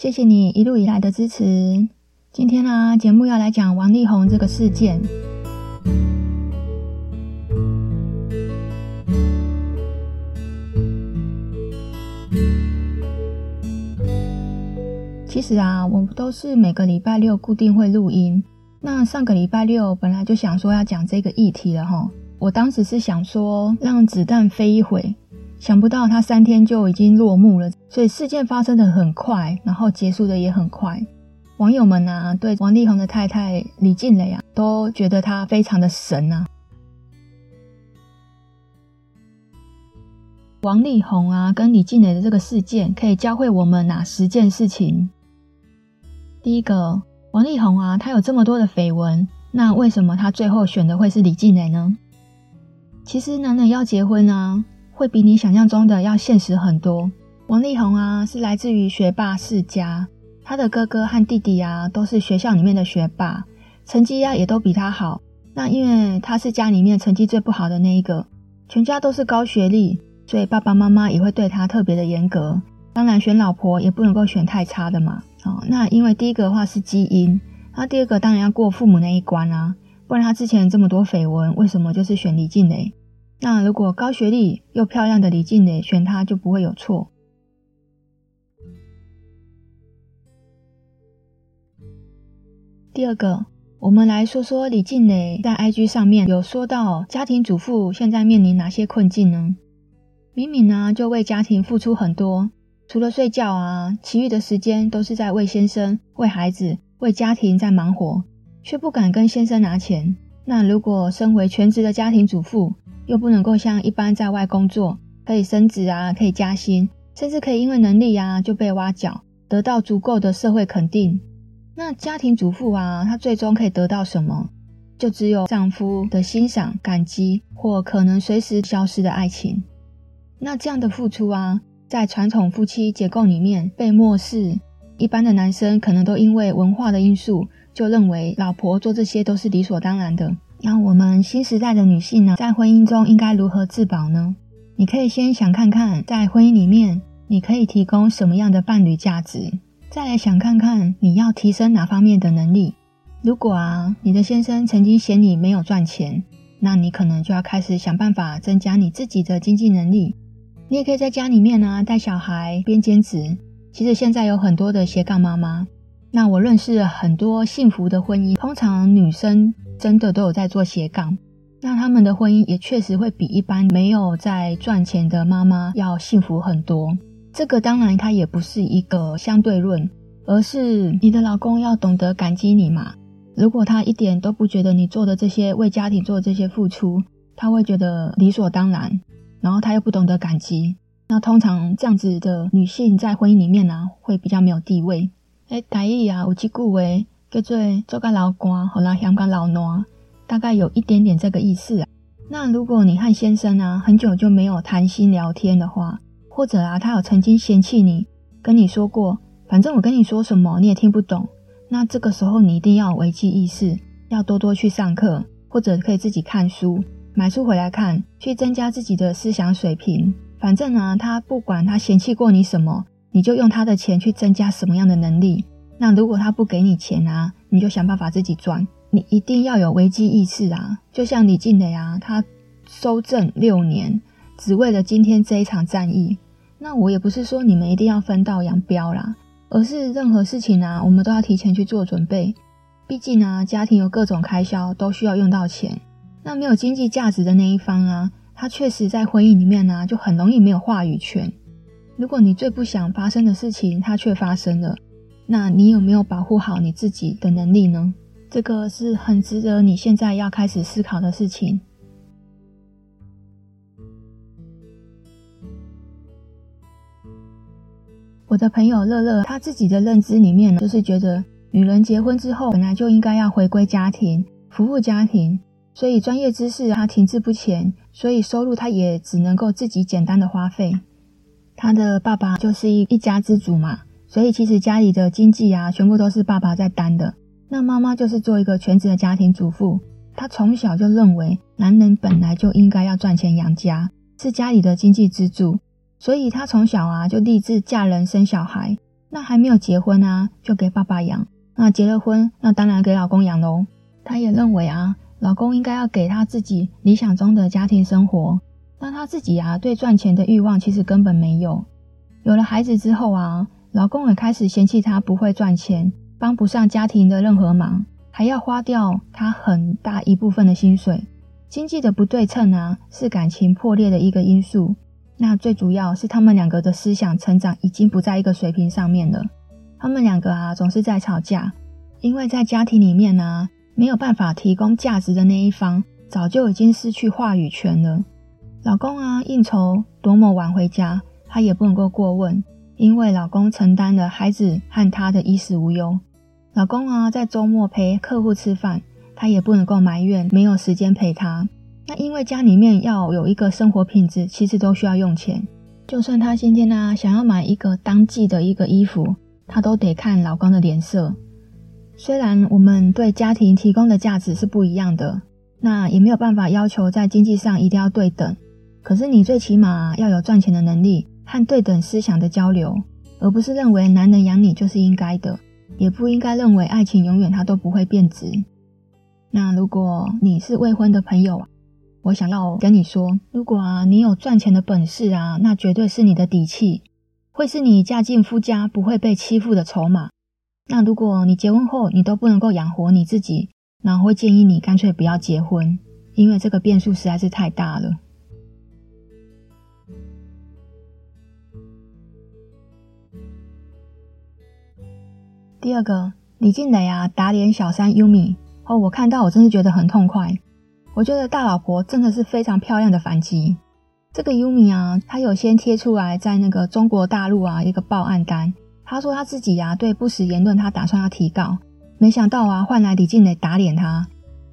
谢谢你一路以来的支持。今天呢、啊，节目要来讲王力宏这个事件。其实啊，我都是每个礼拜六固定会录音。那上个礼拜六本来就想说要讲这个议题了哈，我当时是想说让子弹飞一会。想不到他三天就已经落幕了，所以事件发生的很快，然后结束的也很快。网友们啊，对王力宏的太太李静蕾啊，都觉得他非常的神啊。王力宏啊，跟李静蕾的这个事件，可以教会我们哪十件事情？第一个，王力宏啊，他有这么多的绯闻，那为什么他最后选的会是李静蕾呢？其实男人要结婚啊。会比你想象中的要现实很多。王力宏啊，是来自于学霸世家，他的哥哥和弟弟啊，都是学校里面的学霸，成绩啊也都比他好。那因为他是家里面成绩最不好的那一个，全家都是高学历，所以爸爸妈妈也会对他特别的严格。当然，选老婆也不能够选太差的嘛。哦，那因为第一个的话是基因，那第二个当然要过父母那一关啊，不然他之前这么多绯闻，为什么就是选李静蕾？那如果高学历又漂亮的李静蕾选他，就不会有错。第二个，我们来说说李静蕾在 IG 上面有说到家庭主妇现在面临哪些困境呢？明明呢就为家庭付出很多，除了睡觉啊，其余的时间都是在为先生、为孩子、为家庭在忙活，却不敢跟先生拿钱。那如果身为全职的家庭主妇，又不能够像一般在外工作，可以升职啊，可以加薪，甚至可以因为能力啊就被挖角，得到足够的社会肯定。那家庭主妇啊，她最终可以得到什么？就只有丈夫的欣赏、感激，或可能随时消失的爱情。那这样的付出啊，在传统夫妻结构里面被漠视。一般的男生可能都因为文化的因素，就认为老婆做这些都是理所当然的。那我们新时代的女性呢，在婚姻中应该如何自保呢？你可以先想看看，在婚姻里面，你可以提供什么样的伴侣价值，再来想看看你要提升哪方面的能力。如果啊，你的先生曾经嫌你没有赚钱，那你可能就要开始想办法增加你自己的经济能力。你也可以在家里面呢，带小孩边兼职。其实现在有很多的斜杠妈妈。那我认识了很多幸福的婚姻，通常女生。真的都有在做斜杠，那他们的婚姻也确实会比一般没有在赚钱的妈妈要幸福很多。这个当然它也不是一个相对论，而是你的老公要懂得感激你嘛。如果他一点都不觉得你做的这些为家庭做的这些付出，他会觉得理所当然，然后他又不懂得感激，那通常这样子的女性在婚姻里面呢、会比较没有地位。哎，台语啊，有几句话。叫做做个老公，好啦，香港老暖，大概有一点点这个意思啊。那如果你和先生啊很久就没有谈心聊天的话，或者啊他有曾经嫌弃你，跟你说过，反正我跟你说什么你也听不懂，那这个时候你一定要危机意识，要多多去上课，或者可以自己看书，买书回来看，去增加自己的思想水平。反正啊，他不管他嫌弃过你什么，你就用他的钱去增加什么样的能力。那如果他不给你钱啊，你就想办法自己赚。你一定要有危机意识啊！就像李静蕾啊，他收证六年，只为了今天这一场战役。那我也不是说你们一定要分道扬镳啦，而是任何事情啊，我们都要提前去做准备。毕竟啊，家庭有各种开销，都需要用到钱。那没有经济价值的那一方啊，他确实在婚姻里面啊，就很容易没有话语权。如果你最不想发生的事情，它却发生了。那你有没有保护好你自己的能力呢？这个是很值得你现在要开始思考的事情。我的朋友乐乐，他自己的认知里面呢，就是觉得女人结婚之后本来就应该要回归家庭，服务家庭，所以专业知识她停滞不前，所以收入她也只能够自己简单的花费。她的爸爸就是一一家之主嘛，所以其实家里的经济啊，全部都是爸爸在担的。那妈妈就是做一个全职的家庭主妇。她从小就认为，男人本来就应该要赚钱养家，是家里的经济支柱，所以她从小啊就立志嫁人生小孩。那还没有结婚啊，就给爸爸养。那结了婚，那当然给老公养喽。她也认为啊，老公应该要给她自己理想中的家庭生活。那她自己啊，对赚钱的欲望其实根本没有。有了孩子之后啊，老公也开始嫌弃她不会赚钱，帮不上家庭的任何忙，还要花掉她很大一部分的薪水。经济的不对称啊，是感情破裂的一个因素。那最主要是他们两个的思想成长已经不在一个水平上面了。他们两个啊，总是在吵架，因为在家庭里面呢、啊，没有办法提供价值的那一方，早就已经失去话语权了。老公啊，应酬多么晚回家，他也不能够过问，因为老公承担了孩子和她的衣食无忧。老公啊，在周末陪客户吃饭，她也不能够埋怨没有时间陪他。那因为家里面要有一个生活品质，其实都需要用钱。就算她今天呢、啊，想要买一个当季的一个衣服。她都得看老公的脸色。虽然我们对家庭提供的价值是不一样的，那也没有办法要求在经济上一定要对等。可是你最起码要有赚钱的能力和对等思想的交流，而不是认为男人养你就是应该的，也不应该认为爱情永远它都不会变质。那如果你是未婚的朋友啊，我想要跟你说，如果啊你有赚钱的本事啊，那绝对是你的底气。会是你嫁进夫家不会被欺负的筹码。那如果你结婚后你都不能够养活你自己，那我会建议你干脆不要结婚，因为这个变数实在是太大了。第二个，李静蕾啊打脸小三 Yumi 哦，我看到我真是觉得很痛快。我觉得大老婆真的是非常漂亮的反击。这个 Yumi 啊，他有先贴出来在那个中国大陆啊一个报案单，他说他自己啊对不实言论他打算要提告，没想到啊换来李静蕾打脸他，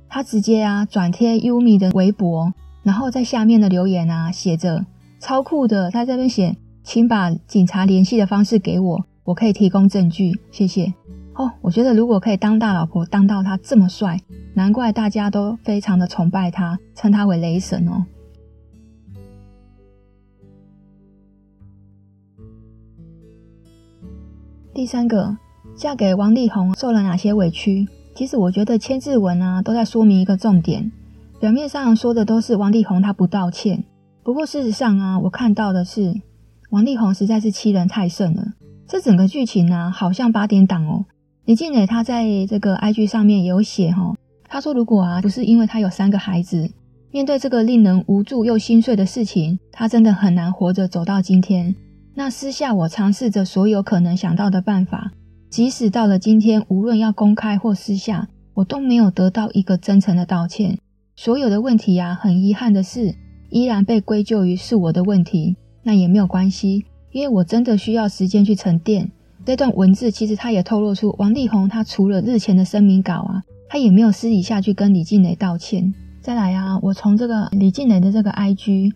他直接啊转贴 Yumi 的微博，然后在下面的留言啊写着超酷的，他在这边写，请把警察联系的方式给我，我可以提供证据，谢谢。哦，我觉得如果可以当大老婆当到他这么帅，难怪大家都非常的崇拜他，称他为雷神哦。第三个，嫁给王力宏受了哪些委屈？其实我觉得千字文啊都在说明一个重点。表面上说的都是王力宏他不道歉，不过事实上啊，我看到的是王力宏实在是欺人太甚了。这整个剧情啊，好像八点档哦。李静蕾他在这个 IG 上面也有写哈、哦，他说如果啊不是因为他有三个孩子，面对这个令人无助又心碎的事情，他真的很难活着走到今天。那私下我尝试着所有可能想到的办法，即使到了今天，无论要公开或私下，我都没有得到一个真诚的道歉。所有的问题呀、啊，很遗憾的是，依然被归咎于是我的问题。那也没有关系，因为我真的需要时间去沉淀。这段文字其实他也透露出，王力宏他除了日前的声明稿啊，他也没有私底下去跟李静蕾道歉。再来啊，我从这个李静蕾的这个 IG。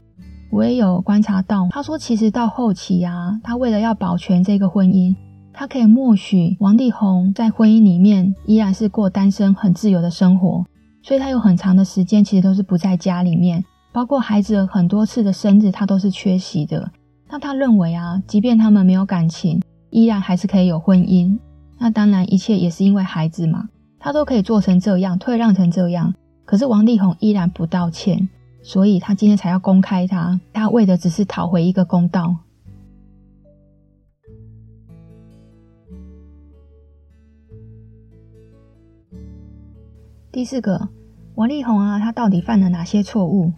我也有观察到，他说其实到后期啊，他为了要保全这个婚姻，他可以默许王力宏在婚姻里面依然是过单身很自由的生活，所以他有很长的时间其实都是不在家里面，包括孩子很多次的生日他都是缺席的。那他认为啊，即便他们没有感情，依然还是可以有婚姻。那当然一切也是因为孩子嘛，他都可以做成这样，退让成这样，可是王力宏依然不道歉。所以他今天才要公开他，他为的只是讨回一个公道。第四个，王力宏啊，他到底犯了哪些错误？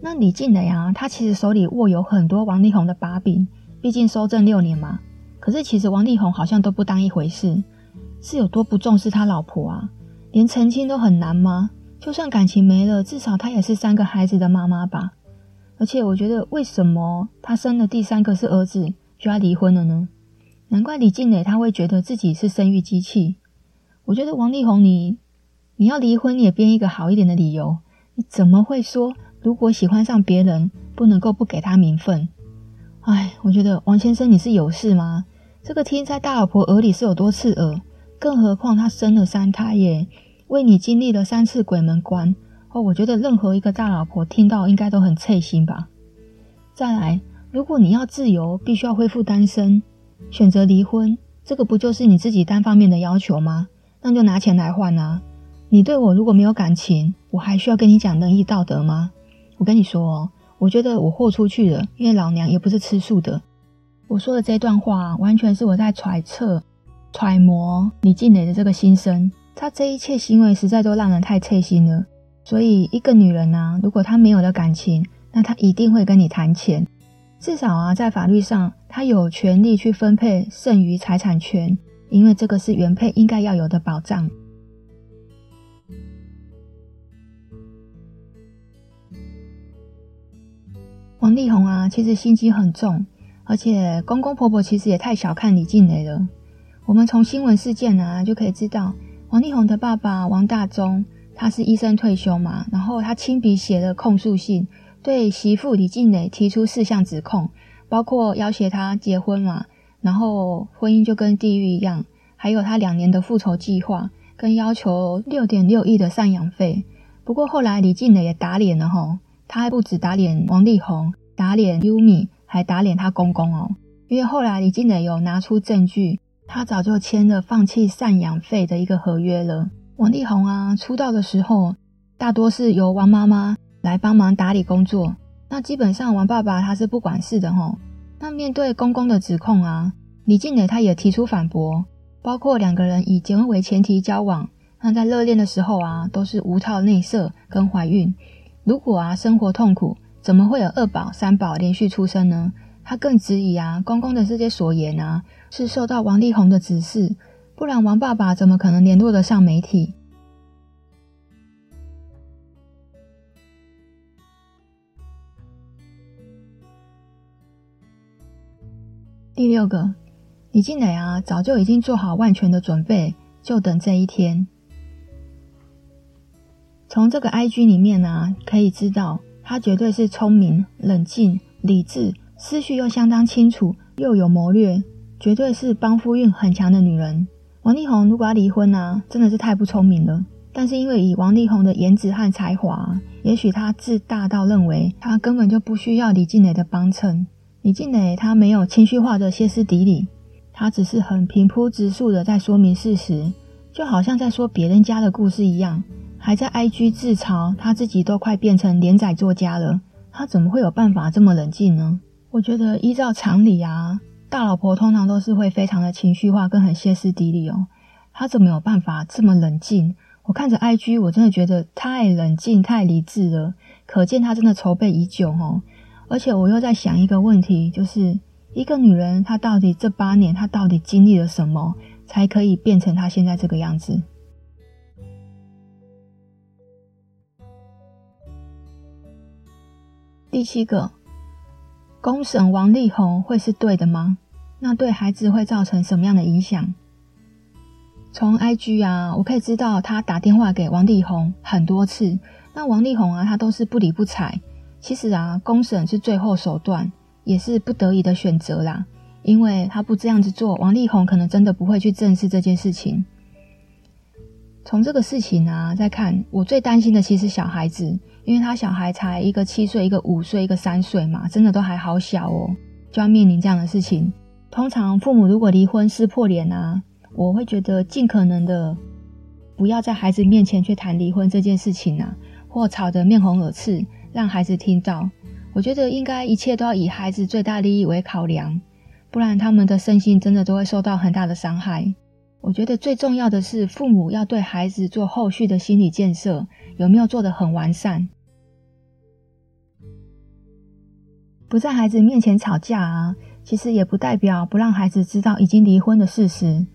那李静蕾啊，他其实手里握有很多王力宏的把柄，毕竟收证六年嘛。可是其实王力宏好像都不当一回事，是有多不重视他老婆啊？连澄清都很难吗？就算感情没了，至少她也是三个孩子的妈妈吧。而且我觉得，为什么她生了第三个是儿子就要离婚了呢？难怪李静蕾她会觉得自己是生育机器。我觉得王力宏你，你你要离婚，你也编一个好一点的理由。你怎么会说，如果喜欢上别人，不能够不给他名分？哎，我觉得王先生你是有事吗？这个听在大老婆耳里是有多刺耳？更何况他生了三胎耶，为你经历了三次鬼门关哦。我觉得任何一个大老婆听到应该都很刺心吧。再来，如果你要自由，必须要恢复单身，选择离婚，这个不就是你自己单方面的要求吗？那就拿钱来换啊！你对我如果没有感情，我还需要跟你讲仁义道德吗？我跟你说哦，我觉得我豁出去了，因为老娘也不是吃素的。我说的这段话，完全是我在揣测、揣摩李静蕾的这个心声。她这一切行为实在都让人太刺心了。所以，一个女人啊，如果她没有了感情，那她一定会跟你谈钱。至少啊，在法律上，她有权利去分配剩余财产权。因为这个是原配应该要有的保障。王力宏啊，其实心机很重，而且公公婆婆其实也太小看李静蕾了。我们从新闻事件啊就可以知道，王力宏的爸爸王大中他是医生退休嘛，然后他亲笔写了控诉信，对媳妇李静蕾提出四项指控，包括要挟他结婚嘛。然后婚姻就跟地狱一样，还有他两年的复仇计划，跟要求六点六亿的赡养费。不过后来李静蕾也打脸了吼，他还不止打脸王力宏，打脸优米，还打脸他公公哦。因为后来李靓蕾有拿出证据，他早就签了放弃赡养费的一个合约了。王力宏啊，出道的时候大多是由王妈妈来帮忙打理工作，那基本上王爸爸他是不管事的吼。那面对公公的指控啊，李靓蕾她也提出反驳，包括两个人以结婚为前提交往，那在热恋的时候啊，都是无套内射跟怀孕。如果啊生活痛苦，怎么会有二宝三宝连续出生呢？他更质疑啊，公公的这些所言啊，是受到王力宏的指示，不然王爸爸怎么可能联络得上媒体？第六个，李静蕾啊，早就已经做好万全的准备，就等这一天。从这个 IG 里面啊，可以知道，她绝对是聪明、冷静、理智，思绪又相当清楚，又有谋略，绝对是帮夫运很强的女人。王力宏如果要离婚啊，真的是太不聪明了。但是因为以王力宏的颜值和才华，也许他自大到认为他根本就不需要李静蕾的帮衬。李静蕾她没有情绪化的歇斯底里，她只是很平铺直述的在说明事实，就好像在说别人家的故事一样，还在 IG 自嘲，她自己都快变成连载作家了，她怎么会有办法这么冷静呢？我觉得依照常理啊，大老婆通常都是会非常的情绪化，跟很歇斯底里哦，她怎么有办法这么冷静？我看着 IG，我真的觉得太冷静、太理智了，可见她真的筹备已久哦。而且我又在想一个问题，就是一个女人，她到底这八年，她到底经历了什么，才可以变成她现在这个样子？第七个，公审王力宏会是对的吗？那对孩子会造成什么样的影响？从 IG 啊，我可以知道他打电话给王力宏很多次，那王力宏啊，他都是不理不睬。其实啊，公审是最后手段，也是不得已的选择啦。因为他不这样子做，王力宏可能真的不会去正视这件事情。从这个事情啊，再看，我最担心的其实小孩子，因为他小孩才一个七岁，一个五岁，一个三岁嘛，真的都还好小哦，就要面临这样的事情。通常父母如果离婚撕破脸啊，我会觉得尽可能的不要在孩子面前去谈离婚这件事情啊，或吵得面红耳赤。让孩子听到，我觉得应该一切都要以孩子最大利益为考量，不然他们的身心真的都会受到很大的伤害。我觉得最重要的是，父母要对孩子做后续的心理建设，有没有做得很完善？不在孩子面前吵架啊，其实也不代表不让孩子知道已经离婚的事实。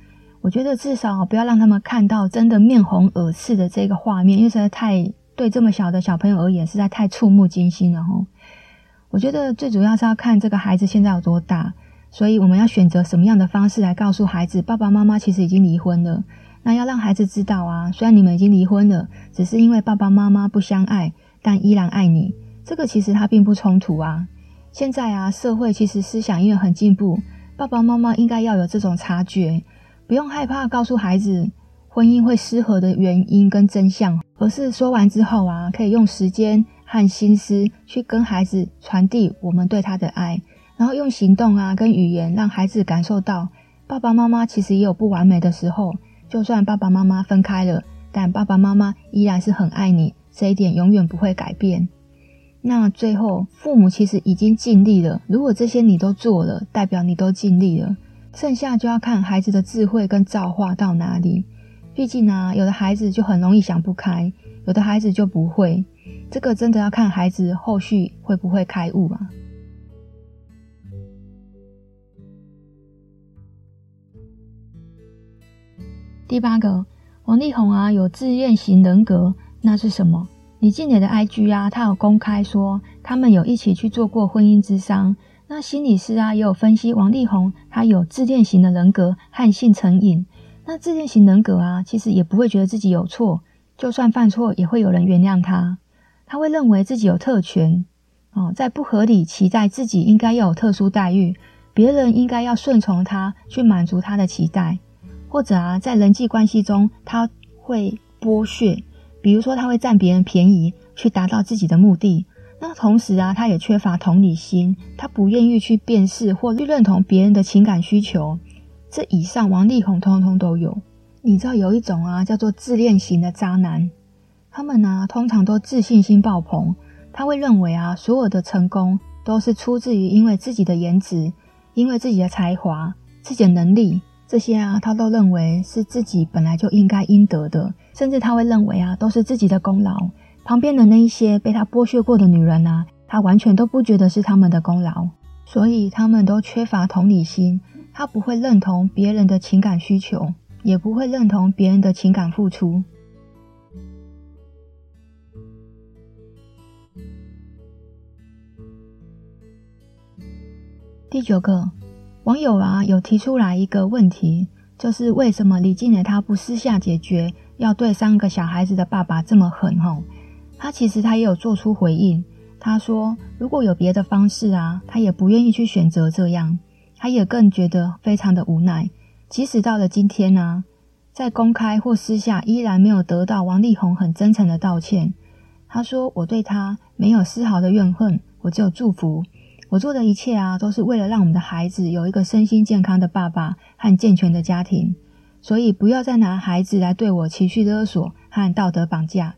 我觉得至少不要让他们看到真的面红耳赤的这个画面，因为实在太。对这么小的小朋友而言，实在太触目惊心了吼。我觉得最主要是要看这个孩子现在有多大，所以我们要选择什么样的方式来告诉孩子，爸爸妈妈其实已经离婚了。那要让孩子知道啊，虽然你们已经离婚了，只是因为爸爸妈妈不相爱，但依然爱你。这个其实它并不冲突啊。现在啊，社会其实思想因为很进步，爸爸妈妈应该要有这种察觉，不用害怕告诉孩子婚姻会失和的原因跟真相，而是说完之后啊，可以用时间和心思去跟孩子传递我们对他的爱，然后用行动啊跟语言让孩子感受到爸爸妈妈其实也有不完美的时候。就算爸爸妈妈分开了，但爸爸妈妈依然是很爱你，这一点永远不会改变。那最后，父母其实已经尽力了。如果这些你都做了，代表你都尽力了。剩下就要看孩子的智慧跟造化到哪里。毕竟啊，有的孩子就很容易想不开，有的孩子就不会。这个真的要看孩子后续会不会开悟啊。第八个，王力宏啊，有自愿型人格，那是什么？李静蕾的 IG 啊，他有公开说，他们有一起去做过婚姻咨商。那心理师啊，也有分析王力宏他有自恋型的人格和性成瘾。那自恋型人格啊，其实也不会觉得自己有错，就算犯错，也会有人原谅他。他会认为自己有特权，哦，在不合理期待自己应该要有特殊待遇，别人应该要顺从他，去满足他的期待。或者啊，在人际关系中，他会剥削，比如说他会占别人便宜，去达到自己的目的。那同时啊，他也缺乏同理心，他不愿意去辨识或去认同别人的情感需求。这以上，王力宏通通都有。你知道有一种啊，叫做自恋型的渣男，他们呢、通常都自信心爆棚，他会认为啊，所有的成功都是出自于因为自己的颜值，因为自己的才华，自己的能力。这些啊，他都认为是自己本来就应该应得的，甚至他会认为啊，都是自己的功劳。旁边的那一些被他剥削过的女人啊，他完全都不觉得是他们的功劳，所以他们都缺乏同理心。他不会认同别人的情感需求，也不会认同别人的情感付出。第九个。网友啊，有提出来一个问题，就是为什么李靓蕾她不私下解决，要对三个小孩子的爸爸这么狠？吼，他其实他也有做出回应，他说如果有别的方式啊，他也不愿意去选择这样，他也更觉得非常的无奈。即使到了今天呢、啊，在公开或私下，依然没有得到王力宏很真诚的道歉。他说：“我对他没有丝毫的怨恨，我只有祝福。”我做的一切啊，都是为了让我们的孩子有一个身心健康的爸爸和健全的家庭，所以不要再拿孩子来对我情绪勒索和道德绑架。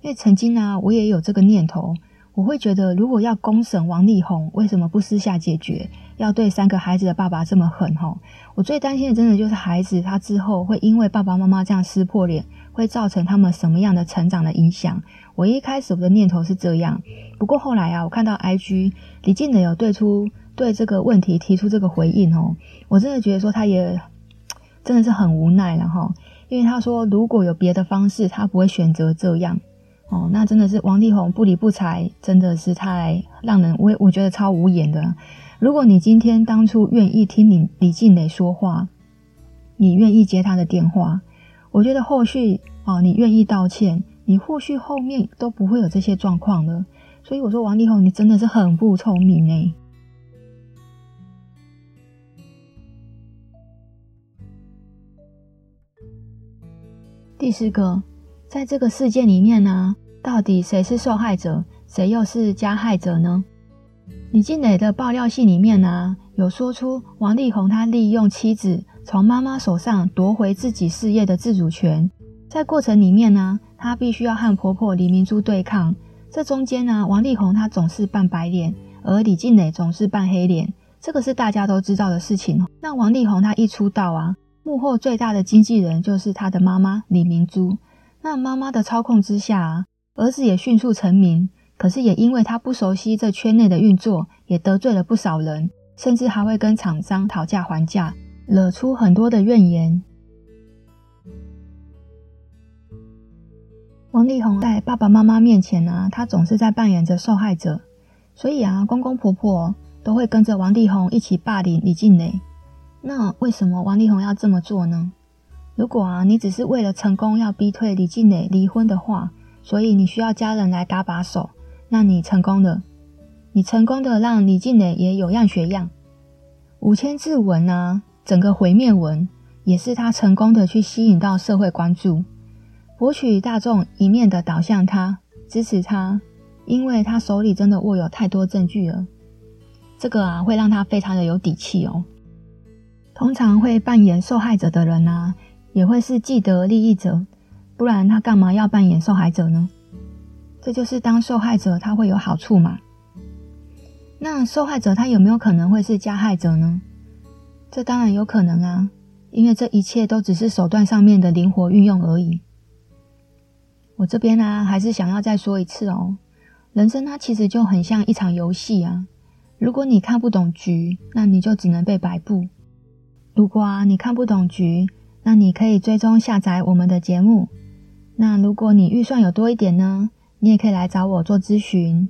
因为曾经啊，我也有这个念头，我会觉得，如果要公审王力宏，为什么不私下解决？要对三个孩子的爸爸这么狠？吼，我最担心的，真的就是孩子他之后会因为爸爸妈妈这样撕破脸，会造成他们什么样的成长的影响？我一开始我的念头是这样。不过后来啊，我看到 IG 李靓蕾有对出对这个问题提出这个回应哦，我真的觉得说他也真的是很无奈了哈，因为他说如果有别的方式，他不会选择这样哦，那真的是王力宏不理不睬，真的是太让人我我觉得超无言的。如果你今天当初愿意听李李靓蕾说话，你愿意接他的电话，我觉得后续哦，你愿意道歉，你或许后面都不会有这些状况了。所以我说，王力宏，你真的是很不聪明哎。第四个，在这个事件里面呢，到底谁是受害者，谁又是加害者呢？李静蕾的爆料信里面呢，有说出王力宏他利用妻子从妈妈手上夺回自己事业的自主权，在过程里面呢，他必须要和婆婆李明珠对抗。这中间呢，王力宏他总是扮白脸，而李静蕾总是扮黑脸，这个是大家都知道的事情。那王力宏他一出道啊，幕后最大的经纪人就是他的妈妈李明珠。那妈妈的操控之下啊，儿子也迅速成名。可是也因为他不熟悉这圈内的运作，也得罪了不少人，甚至还会跟厂商讨价还价，惹出很多的怨言。王力宏在爸爸妈妈面前呢、他总是在扮演着受害者，所以啊，公公婆婆都会跟着王力宏一起霸凌李静蕾。那为什么王力宏要这么做呢？如果啊，你只是为了成功要逼退李静蕾离婚的话，所以你需要家人来搭把手，那你成功了，你成功的让李静蕾也有样学样。五千字文啊，整个毁灭文也是他成功的去吸引到社会关注，博取大众一面的倒向他，支持他，因为他手里真的握有太多证据了。这个啊，会让他非常的有底气哦。通常会扮演受害者的人啊，也会是既得利益者，不然他干嘛要扮演受害者呢？这就是当受害者他会有好处嘛。那受害者他有没有可能会是加害者呢？这当然有可能啊，因为这一切都只是手段上面的灵活运用而已。我这边呢、啊，还是想要再说一次哦，人生它其实就很像一场游戏啊。如果你看不懂局，那你就只能被摆布。如果啊，你看不懂局，那你可以追踪下载我们的节目。那如果你预算有多一点呢，你也可以来找我做咨询。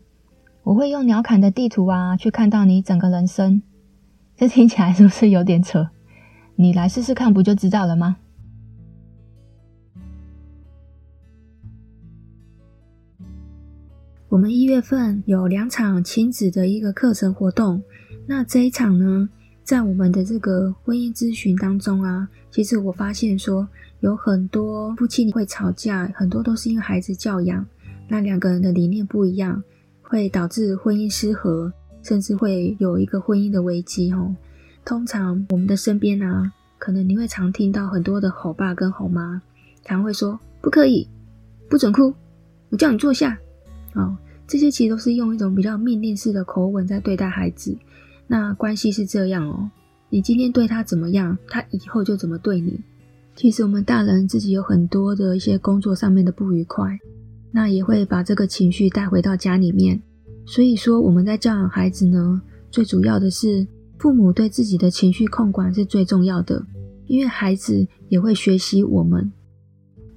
我会用鸟瞰的地图啊，去看到你整个人生。这听起来是不是有点扯？你来试试看，不就知道了吗？我们一月份有两场亲子的一个课程活动，那这一场呢，在我们的这个婚姻咨询当中啊，其实我发现说有很多夫妻会吵架，很多都是因为孩子教养，那两个人的理念不一样，会导致婚姻失和，甚至会有一个婚姻的危机哦。通常我们的身边啊，可能你会常听到很多的吼爸跟吼妈，常会说不可以，不准哭，我叫你坐下，哦，这些其实都是用一种比较命令式的口吻在对待孩子。那关系是这样哦，你今天对他怎么样，他以后就怎么对你。其实我们大人自己有很多的一些工作上面的不愉快，那也会把这个情绪带回到家里面。所以说我们在教养孩子呢，最主要的是父母对自己的情绪控管是最重要的，因为孩子也会学习我们。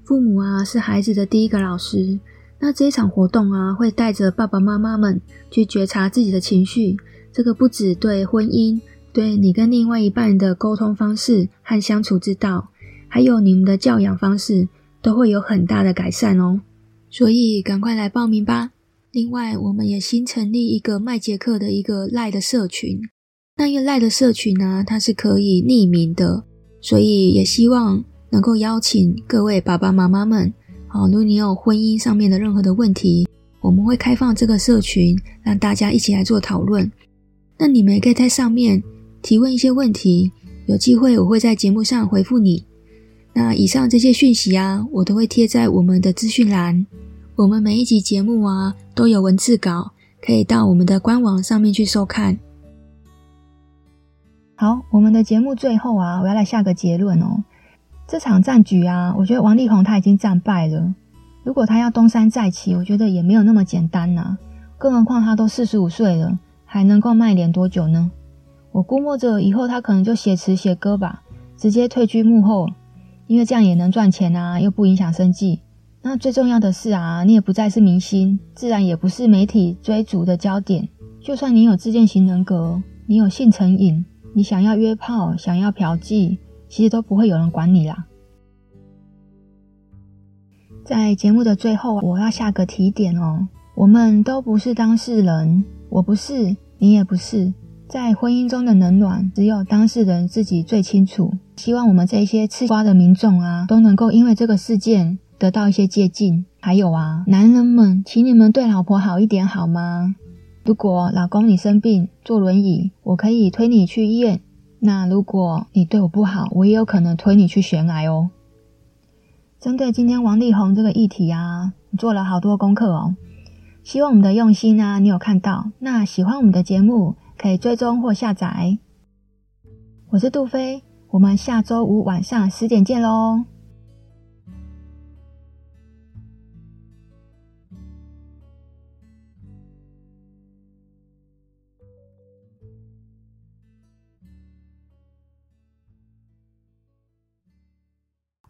父母啊是孩子的第一个老师，那这一场活动啊会带着爸爸妈妈们去觉察自己的情绪。这个不止对婚姻，对你跟另外一半的沟通方式和相处之道，还有你们的教养方式，都会有很大的改善哦。所以赶快来报名吧！另外，我们也新成立一个麦杰克的一个赖的社群。那一个赖的社群呢，它是可以匿名的，所以也希望能够邀请各位爸爸妈妈们，好，如果你有婚姻上面的任何的问题，我们会开放这个社群，让大家一起来做讨论。那你们也可以在上面提问一些问题，有机会我会在节目上回复你。那以上这些讯息啊，我都会贴在我们的资讯栏。我们每一集节目啊都有文字稿，可以到我们的官网上面去收看。好，我们的节目最后啊，我要来下个结论哦。这场战局啊，我觉得王力宏他已经战败了。如果他要东山再起，我觉得也没有那么简单呐、啊。更何况他都四十五岁了。还能够卖脸多久呢？我估摸着以后他可能就写词写歌吧，直接退居幕后，因为这样也能赚钱啊，又不影响生计。那最重要的是啊，你也不再是明星，自然也不是媒体追逐的焦点。就算你有自恋型人格，你有性成瘾，你想要约炮，想要嫖妓，其实都不会有人管你啦。在节目的最后，我要下个提点哦，我们都不是当事人。我不是，你也不是。在婚姻中的冷暖，只有当事人自己最清楚。希望我们这些吃瓜的民众啊，都能够因为这个事件得到一些接近。还有啊，男人们，请你们对老婆好一点好吗？如果老公你生病坐轮椅，我可以推你去医院。那如果你对我不好，我也有可能推你去悬崖哦。针对今天王力宏这个议题啊，你做了好多功课哦。希望我们的用心啊，你有看到？那喜欢我们的节目，可以追踪或下载。我是杜菲，我们下周五晚上十点见喽。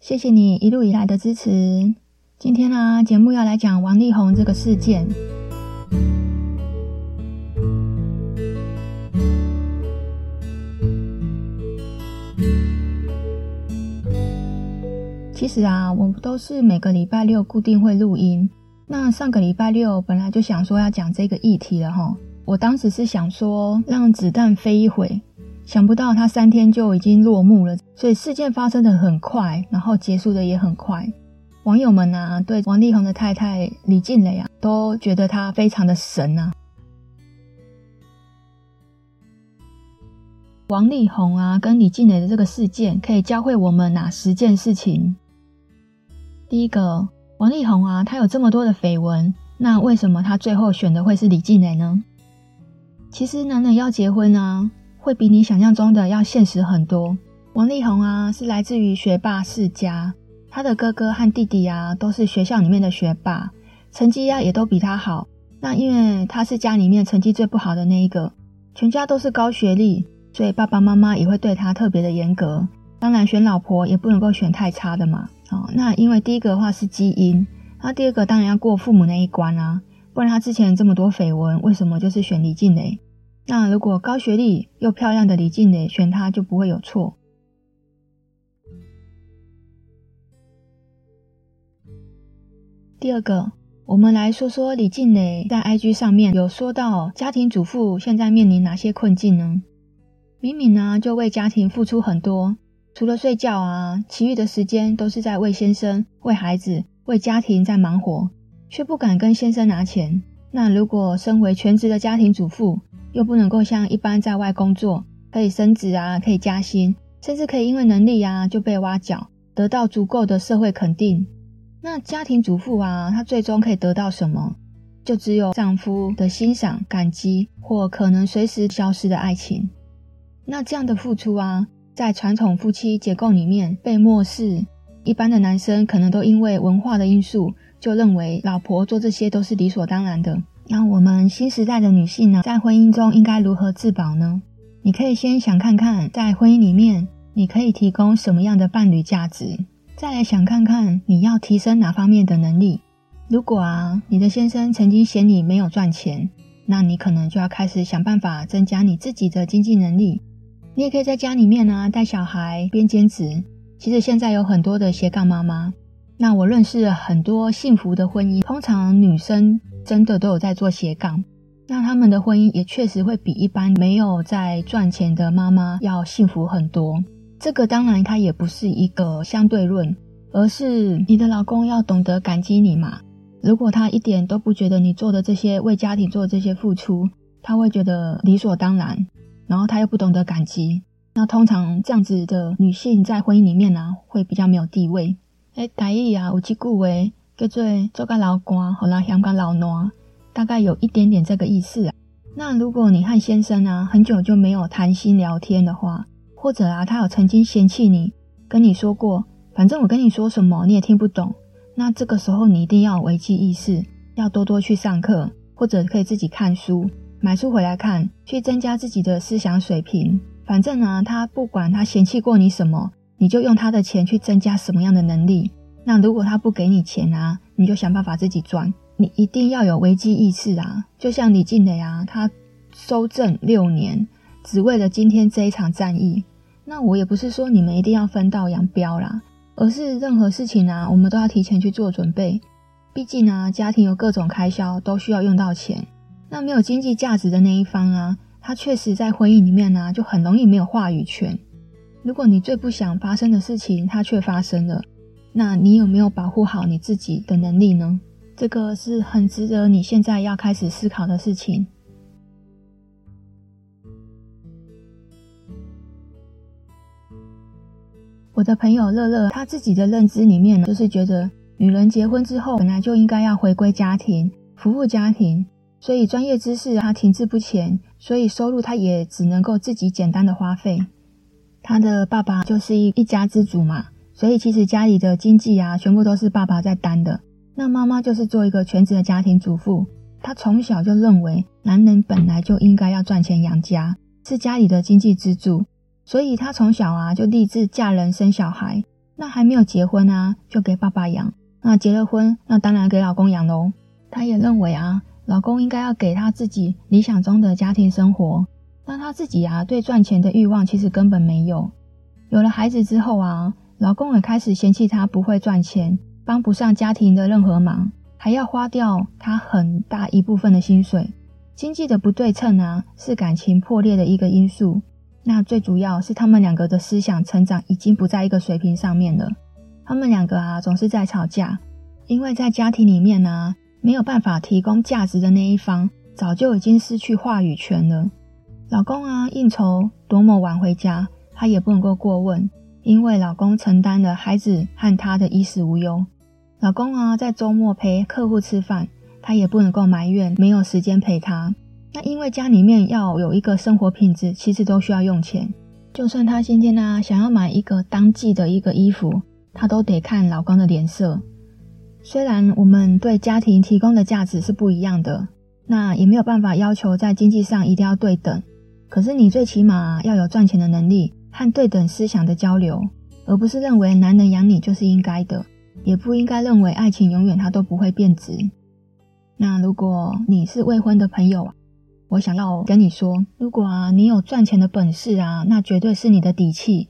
谢谢你一路以来的支持。今天呢、啊，节目要来讲王力宏这个事件。其实啊，我们都是每个礼拜六固定会录音。那上个礼拜六本来就想说要讲这个议题了哈。我当时是想说让子弹飞一会，想不到他三天就已经落幕了。所以事件发生的很快，然后结束的也很快。网友们啊，对王力宏的太太李静蕾啊，都觉得他非常的神啊。王力宏啊，跟李静蕾的这个事件，可以教会我们哪十件事情？第一个，王力宏啊，他有这么多的绯闻，那为什么他最后选的会是李静蕾呢？其实男人要结婚啊，会比你想象中的要现实很多。王力宏啊，是来自于学霸世家，他的哥哥和弟弟啊，都是学校里面的学霸，成绩啊也都比他好。那因为他是家里面成绩最不好的那一个，全家都是高学历，所以爸爸妈妈也会对他特别的严格。当然，选老婆也不能够选太差的嘛。哦，那因为第一个的话是基因，那第二个当然要过父母那一关啊，不然他之前这么多绯闻，为什么就是选李静蕾？那如果高学历又漂亮的李静蕾选他就不会有错。第二个，我们来说说李静蕾在 IG 上面有说到家庭主妇现在面临哪些困境呢？明明呢就为家庭付出很多。除了睡觉啊，其余的时间都是在为先生、为孩子、为家庭在忙活，却不敢跟先生拿钱。那如果身为全职的家庭主妇，又不能够像一般在外工作，可以升职啊，可以加薪，甚至可以因为能力啊就被挖角，得到足够的社会肯定。那家庭主妇啊，她最终可以得到什么？就只有丈夫的欣赏、感激，或可能随时消失的爱情。那这样的付出啊。在传统夫妻结构里面被漠视，一般的男生可能都因为文化的因素，就认为老婆做这些都是理所当然的。那我们新时代的女性呢，在婚姻中应该如何自保呢？你可以先想看看，在婚姻里面你可以提供什么样的伴侣价值，再来想看看你要提升哪方面的能力。如果啊，你的先生曾经嫌你没有赚钱，那你可能就要开始想办法增加你自己的经济能力。你也可以在家里面呢、带小孩边兼职。其实现在有很多的斜杠妈妈。那我认识很多幸福的婚姻，通常女生真的都有在做斜杠，那他们的婚姻也确实会比一般没有在赚钱的妈妈要幸福很多。这个当然它也不是一个相对论，而是你的老公要懂得感激你嘛。如果他一点都不觉得你做的这些为家庭做这些付出，他会觉得理所当然。然后他又不懂得感激，那通常这样子的女性在婚姻里面呢、会比较没有地位。诶，台语啊，有几句话叫做“做个老官，好啦，香港老暖”，大概有一点点这个意思啊。那如果你和先生啊很久就没有谈心聊天的话，或者啊他有曾经嫌弃你，跟你说过，反正我跟你说什么你也听不懂，那这个时候你一定要有危机意识，要多多去上课，或者可以自己看书。买书回来看，去增加自己的思想水平。反正啊，他不管他嫌弃过你什么，你就用他的钱去增加什么样的能力。那如果他不给你钱啊，你就想办法自己赚。你一定要有危机意识啊！就像李静蕾啊，他收证六年，只为了今天这一场战役。那我也不是说你们一定要分道扬镳啦，而是任何事情啊，我们都要提前去做准备。毕竟啊，家庭有各种开销，都需要用到钱。那没有经济价值的那一方啊，他确实在婚姻里面呢、就很容易没有话语权。如果你最不想发生的事情，它却发生了，那你有没有保护好你自己的能力呢？这个是很值得你现在要开始思考的事情。我的朋友乐乐，他自己的认知里面呢，就是觉得女人结婚之后，本来就应该要回归家庭，服务家庭。所以专业知识他停滞不前，所以收入他也只能够自己简单的花费。他的爸爸就是一一家之主嘛，所以其实家里的经济啊，全部都是爸爸在担的。那妈妈就是做一个全职的家庭主妇。她从小就认为，男人本来就应该要赚钱养家，是家里的经济支柱。所以她从小啊就立志嫁人生小孩。那还没有结婚啊，就给爸爸养。那结了婚，那当然给老公养喽。她也认为啊，老公应该要给她自己理想中的家庭生活。但她自己啊，对赚钱的欲望其实根本没有。有了孩子之后啊。老公也开始嫌弃她不会赚钱，帮不上家庭的任何忙，还要花掉她很大一部分的薪水。经济的不对称啊，是感情破裂的一个因素。那最主要是他们两个的思想成长已经不在一个水平上面了。他们两个啊，总是在吵架，因为在家庭里面啊，没有办法提供价值的那一方，早就已经失去话语权了。老公啊，应酬多么晚回家，她也不能够过问。因为老公承担了孩子和他的衣食无忧，老公啊，在周末陪客户吃饭，他也不能够埋怨没有时间陪他。那因为家里面要有一个生活品质，其实都需要用钱。就算他今天呢、啊、想要买一个当季的一个衣服，他都得看老公的脸色。虽然我们对家庭提供的价值是不一样的，那也没有办法要求在经济上一定要对等。可是你最起码要有赚钱的能力。和对等思想的交流，而不是认为男人养你就是应该的，也不应该认为爱情永远它都不会变质。那如果你是未婚的朋友，我想要跟你说，如果啊你有赚钱的本事啊，那绝对是你的底气，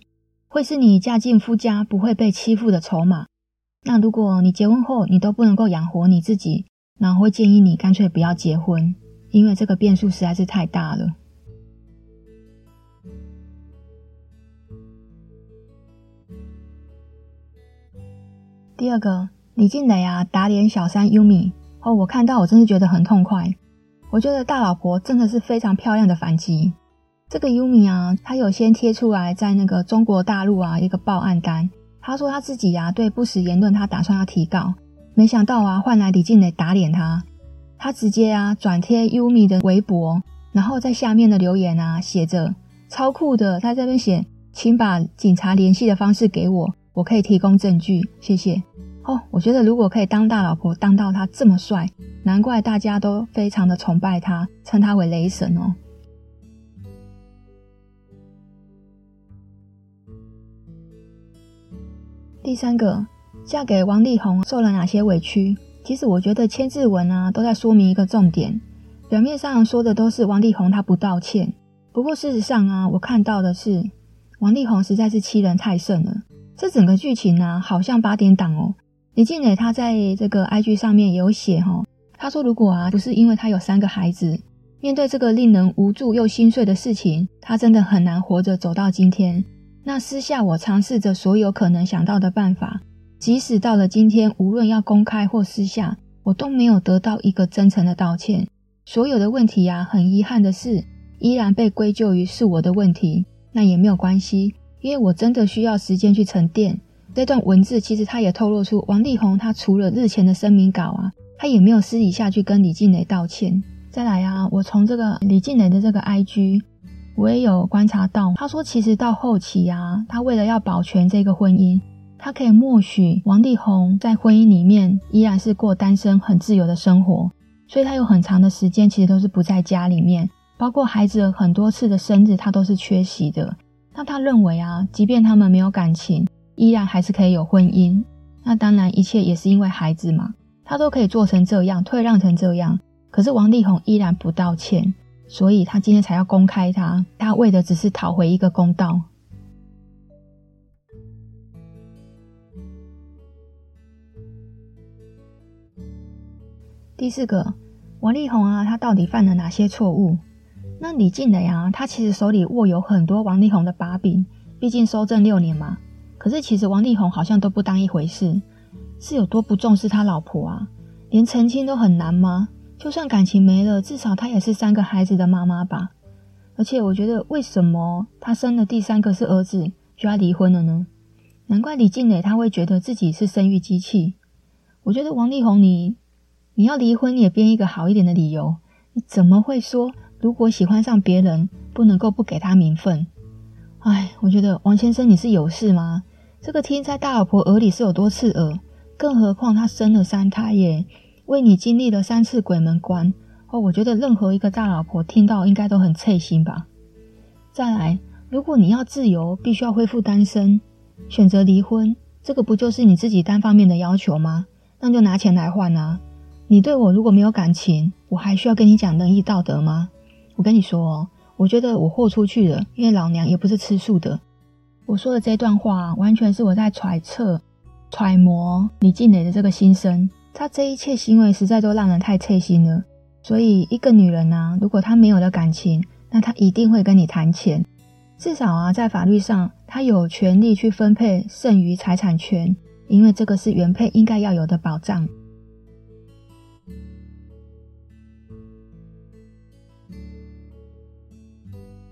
会是你嫁进夫家不会被欺负的筹码。那如果你结婚后你都不能够养活你自己，那我会建议你干脆不要结婚，因为这个变数实在是太大了。第二个，李静蕾啊打脸小三优米哦，我看到我真是觉得很痛快。我觉得大老婆真的是非常漂亮的反击。这个优米啊，她有先贴出来在那个中国大陆啊一个报案单，她说她自己啊对不实言论她打算要提告，没想到啊换来李静蕾打脸她，她直接啊转贴优米的微博，然后在下面的留言啊写着超酷的，她这边写，请把警察联系的方式给我。我可以提供证据，谢谢。哦，我觉得如果可以当大老婆，当到他这么帅，难怪大家都非常的崇拜他，称他为雷神哦。第三个，嫁给王力宏受了哪些委屈？其实我觉得千字文啊都在说明一个重点，表面上说的都是王力宏他不道歉，不过事实上啊，我看到的是王力宏实在是欺人太甚了。这整个剧情呢、好像八点档哦。李静蕾她在这个 IG 上面有写、哦，她说如果啊不是因为她有三个孩子，面对这个令人无助又心碎的事情，她真的很难活着走到今天。那私下我尝试着所有可能想到的办法，即使到了今天，无论要公开或私下，我都没有得到一个真诚的道歉。所有的问题呀、啊，很遗憾的是，依然被归咎于是我的问题。那也没有关系。因为我真的需要时间去沉淀这段文字，其实他也透露出王力宏他除了日前的声明稿啊，他也没有私底下去跟李静蕾道歉。再来啊，我从这个李静蕾的这个 IG，我也有观察到，他说其实到后期啊，他为了要保全这个婚姻，他可以默许王力宏在婚姻里面依然是过单身很自由的生活，所以他有很长的时间其实都是不在家里面，包括孩子很多次的生日他都是缺席的。那他认为啊，即便他们没有感情，依然还是可以有婚姻。那当然，一切也是因为孩子嘛，他都可以做成这样，退让成这样。可是王力宏依然不道歉，所以他今天才要公开他，他为的只是讨回一个公道。第四个，王力宏啊，他到底犯了哪些错误？那李静蕾啊，她其实手里握有很多王力宏的把柄，毕竟收证六年嘛。可是其实王力宏好像都不当一回事，是有多不重视他老婆啊？连澄清都很难吗？就算感情没了，至少她也是三个孩子的妈妈吧。而且我觉得，为什么她生了第三个是儿子就要离婚了呢？难怪李静蕾她会觉得自己是生育机器。我觉得王力宏你你要离婚，你也编一个好一点的理由。你怎么会说？如果喜欢上别人，不能够不给他名分。哎，我觉得王先生你是有事吗？这个听在大老婆耳里是有多刺耳，更何况她生了三胎耶，为你经历了三次鬼门关哦。我觉得任何一个大老婆听到应该都很刺心吧。再来，如果你要自由，必须要恢复单身，选择离婚，这个不就是你自己单方面的要求吗？那就拿钱来换啊！你对我如果没有感情，我还需要跟你讲仁义道德吗？我跟你说哦，我觉得我豁出去了，因为老娘也不是吃素的。我说的这段话，完全是我在揣测、揣摩李静蕾的这个心声。她这一切行为实在都让人太刺心了。所以，一个女人啊，如果她没有了感情，那她一定会跟你谈钱。至少啊，在法律上，她有权利去分配剩余财产权，因为这个是原配应该要有的保障。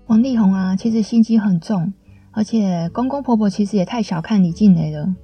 王力宏啊，其实心机很重。而且公公婆婆其实也太小看李静蕾了。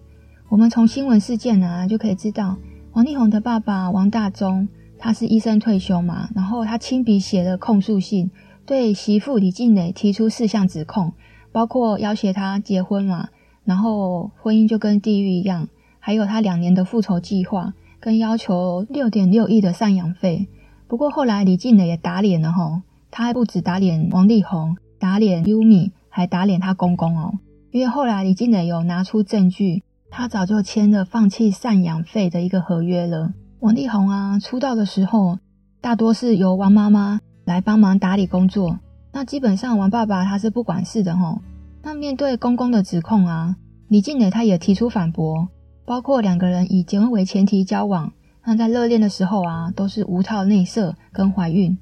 我们从新闻事件啊就可以知道，王力宏的爸爸王大中他是医生退休嘛，然后他亲笔写了控诉信，对媳妇李静蕾提出四项指控，包括要挟他结婚嘛，然后婚姻就跟地狱一样，还有他两年的复仇计划，跟要求六点六亿的赡养费。不过后来李静蕾也打脸了吼，他还不止打脸王力宏，打脸优米。还打脸他公公哦，因为后来李静蕾有拿出证据，他早就签了放弃赡养费的一个合约了。王力宏啊，出道的时候大多是由王妈妈来帮忙打理工作，那基本上王爸爸他是不管事的吼。那面对公公的指控啊，李静蕾他也提出反驳，包括两个人以结婚为前提交往，那在热恋的时候啊，都是无套内射跟怀孕。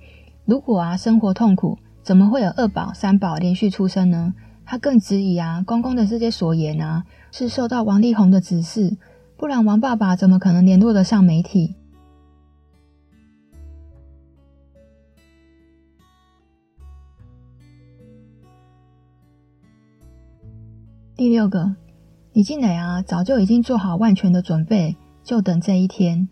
如果啊生活痛苦，怎么会有二宝、三宝连续出生呢？他更质疑啊，公公的这些所言啊，是受到王力宏的指示，不然王爸爸怎么可能联络得上媒体？第六个，李静蕾啊，早就已经做好万全的准备，就等这一天。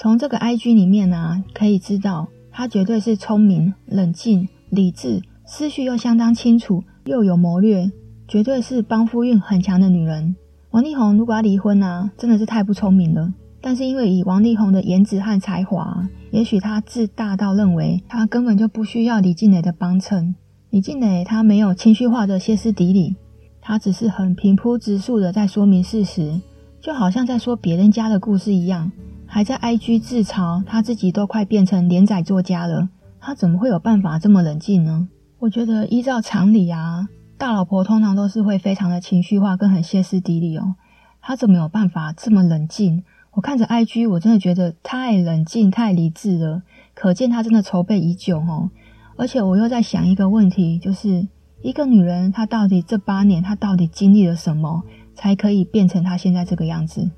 从这个 IG 里面啊，可以知道。她绝对是聪明、冷静、理智，思绪又相当清楚，又有谋略，绝对是帮夫运很强的女人。王力宏如果要离婚啊，真的是太不聪明了。但是因为以王力宏的颜值和才华，也许他自大到认为他根本就不需要李静蕾的帮衬。李静蕾她没有情绪化的歇斯底里，她只是很平铺直述的在说明事实，就好像在说别人家的故事一样。还在 IG 自嘲，他自己都快变成连载作家了，他怎么会有办法这么冷静呢？我觉得依照常理啊，大老婆通常都是会非常的情绪化，跟很歇斯底里哦。他怎么有办法这么冷静？我看着 IG，我真的觉得太冷静、太理智了，可见他真的筹备已久哦。而且我又在想一个问题，就是一个女人，她到底这八年，她到底经历了什么，才可以变成她现在这个样子？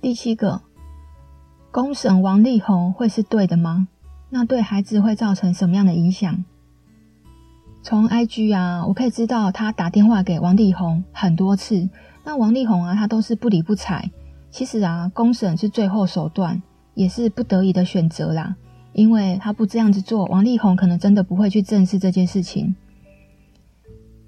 第七个，公审王力宏会是对的吗？那对孩子会造成什么样的影响？从 IG 啊，我可以知道他打电话给王力宏很多次，那王力宏啊，他都是不理不睬。其实啊，公审是最后手段，也是不得已的选择啦。因为他不这样子做，王力宏可能真的不会去正视这件事情。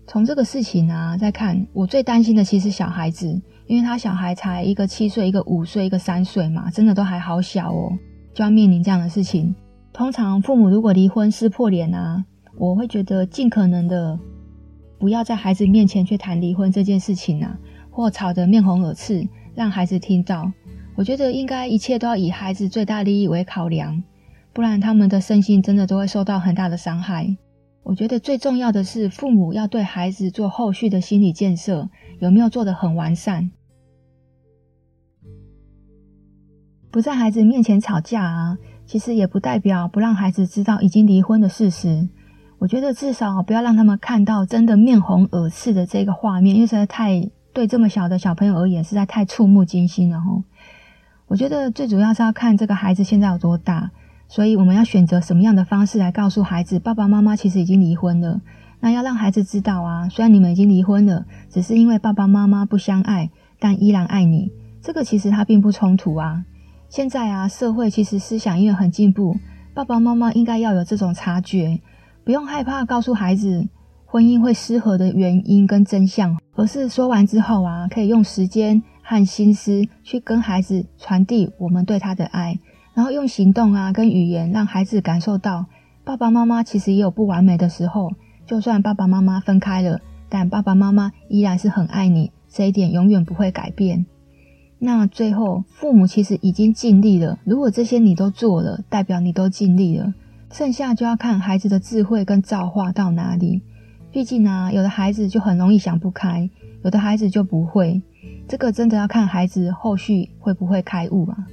从这个事情啊，再看，我最担心的其实小孩子。因为他小孩才一个七岁，一个五岁，一个三岁嘛，真的都还好小哦，就要面临这样的事情。通常父母如果离婚撕破脸啊，我会觉得尽可能的不要在孩子面前去谈离婚这件事情啊，或吵得面红耳赤，让孩子听到。我觉得应该一切都要以孩子最大利益为考量，不然他们的身心真的都会受到很大的伤害。我觉得最重要的是父母要对孩子做后续的心理建设，有没有做得很完善？不在孩子面前吵架啊，其实也不代表不让孩子知道已经离婚的事实。我觉得至少不要让他们看到真的面红耳赤的这个画面，因为实在太对这么小的小朋友而言实在太触目惊心了吼。我觉得最主要是要看这个孩子现在有多大，所以我们要选择什么样的方式来告诉孩子，爸爸妈妈其实已经离婚了。那要让孩子知道啊，虽然你们已经离婚了，只是因为爸爸妈妈不相爱，但依然爱你。这个其实它并不冲突啊。现在啊，社会其实思想因为很进步，爸爸妈妈应该要有这种察觉，不用害怕告诉孩子婚姻会失和的原因跟真相，而是说完之后啊，可以用时间和心思去跟孩子传递我们对他的爱，然后用行动啊跟语言让孩子感受到爸爸妈妈其实也有不完美的时候，就算爸爸妈妈分开了，但爸爸妈妈依然是很爱你，这一点永远不会改变。那最后，父母其实已经尽力了。如果这些你都做了，代表你都尽力了。剩下就要看孩子的智慧跟造化到哪里。毕竟啊，有的孩子就很容易想不开，有的孩子就不会。这个真的要看孩子后续会不会开悟啊。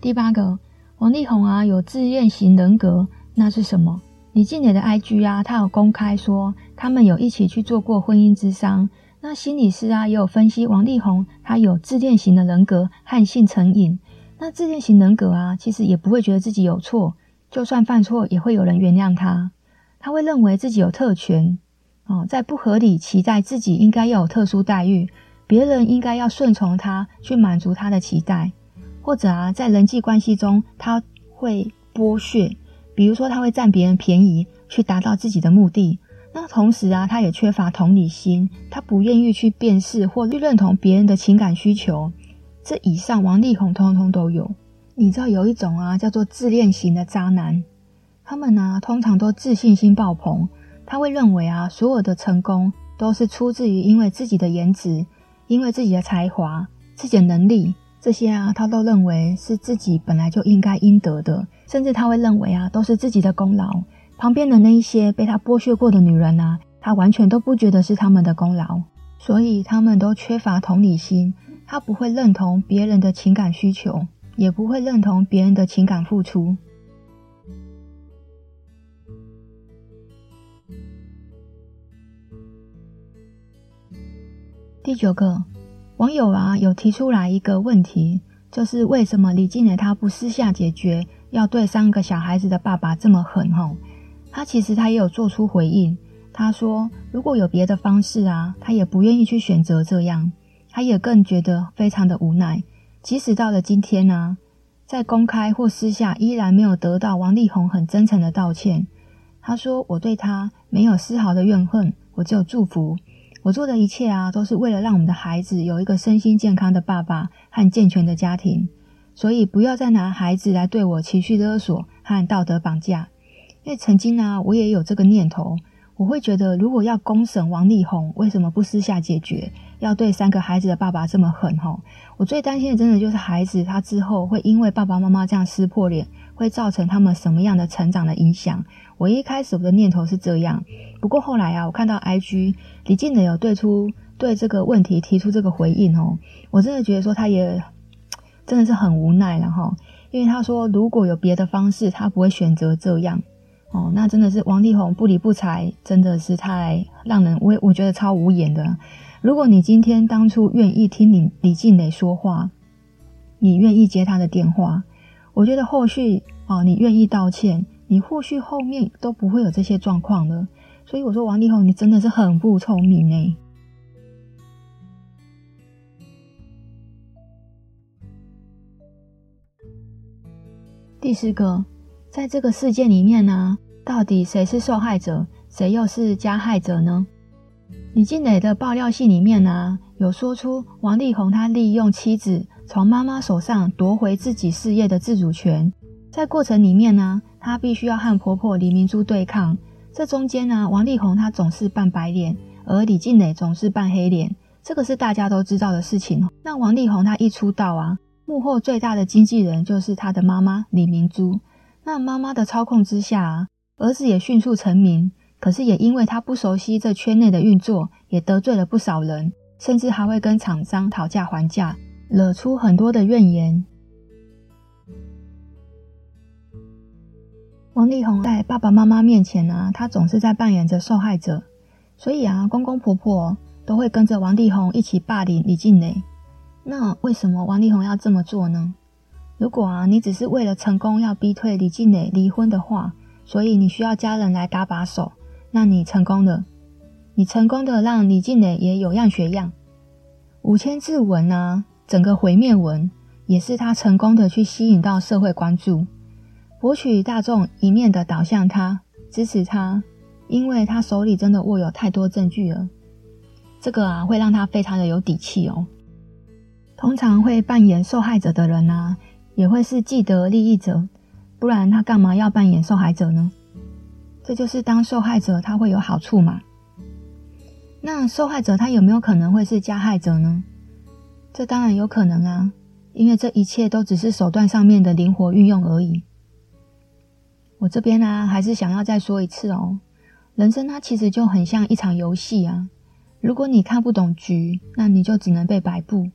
第八个，王力宏啊，有自恋型人格，那是什么？李靓蕾的 IG 啊，他有公开说他们有一起去做过婚姻咨商。那心理师啊也有分析王力宏他有自恋型的人格和性成瘾。那自恋型人格啊，其实也不会觉得自己有错，就算犯错也会有人原谅他。他会认为自己有特权哦，在不合理期待自己应该要有特殊待遇，别人应该要顺从他去满足他的期待，或者啊在人际关系中他会剥削。比如说，他会占别人便宜去达到自己的目的。那同时啊，他也缺乏同理心，他不愿意去辨识或去认同别人的情感需求。这以上，王力宏通通都有。你知道有一种啊，叫做自恋型的渣男，他们呢、通常都自信心爆棚，他会认为啊，所有的成功都是出自于因为自己的颜值，因为自己的才华、自己的能力。这些啊，他都认为是自己本来就应该应得的，甚至他会认为啊，都是自己的功劳。旁边的那一些被他剥削过的女人啊，他完全都不觉得是他们的功劳，所以他们都缺乏同理心。他不会认同别人的情感需求，也不会认同别人的情感付出。第九个。网友啊，有提出来一个问题，就是为什么李静蕾她不私下解决，要对三个小孩子的爸爸这么狠？吼，他其实他也有做出回应，他说如果有别的方式啊，他也不愿意去选择这样，他也更觉得非常的无奈。即使到了今天呢、啊，在公开或私下依然没有得到王力宏很真诚的道歉。他说我对他没有丝毫的怨恨，我只有祝福。我做的一切啊，都是为了让我们的孩子有一个身心健康的爸爸和健全的家庭，所以不要再拿孩子来对我情绪勒索和道德绑架。因为曾经呢、我也有这个念头，我会觉得如果要公审王力宏，为什么不私下解决？要对三个孩子的爸爸这么狠？吼，我最担心的真的就是孩子他之后会因为爸爸妈妈这样撕破脸，会造成他们什么样的成长的影响？我一开始我的念头是这样，不过后来啊，我看到 IG 李靓蕾有对出对这个问题提出这个回应哦，我真的觉得说他也真的是很无奈了哈，因为他说如果有别的方式，他不会选择这样哦，那真的是王力宏不理不睬，真的是太让人我我觉得超无言的。如果你今天当初愿意听你李靓蕾说话，你愿意接他的电话。我觉得后续哦，你愿意道歉，你或许后面都不会有这些状况了。所以我说王力宏，你真的是很不聪明哎。第四个，在这个事件里面呢，到底谁是受害者，谁又是加害者呢？李静蕾的爆料信里面呢，有说出王力宏他利用妻子。从妈妈手上夺回自己事业的自主权，在过程里面呢，她必须要和婆婆李明珠对抗。这中间呢，王力宏他总是扮白脸，而李静蕾总是扮黑脸，这个是大家都知道的事情。那王力宏他一出道啊，幕后最大的经纪人就是他的妈妈李明珠。那妈妈的操控之下啊，儿子也迅速成名，可是也因为他不熟悉这圈内的运作，也得罪了不少人，甚至还会跟厂商讨价还价。惹出很多的怨言。王力宏在爸爸妈妈面前呢、他总是在扮演着受害者，所以啊，公公婆婆都会跟着王力宏一起霸凌李静蕾。那为什么王力宏要这么做呢？如果啊，你只是为了成功要逼退李静蕾离婚的话，所以你需要家人来搭把手，那你成功了，你成功的让李静蕾也有样学样。五千字文啊，整个毁灭文，也是他成功的去吸引到社会关注，博取大众一面的倒向他，支持他，因为他手里真的握有太多证据了。这个啊，会让他非常的有底气哦。通常会扮演受害者的人啊，也会是既得利益者，不然他干嘛要扮演受害者呢？这就是当受害者他会有好处嘛。那受害者他有没有可能会是加害者呢？这当然有可能啊，因为这一切都只是手段上面的灵活运用而已。我这边呢、还是想要再说一次哦，人生它其实就很像一场游戏啊。如果你看不懂局，那你就只能被摆布。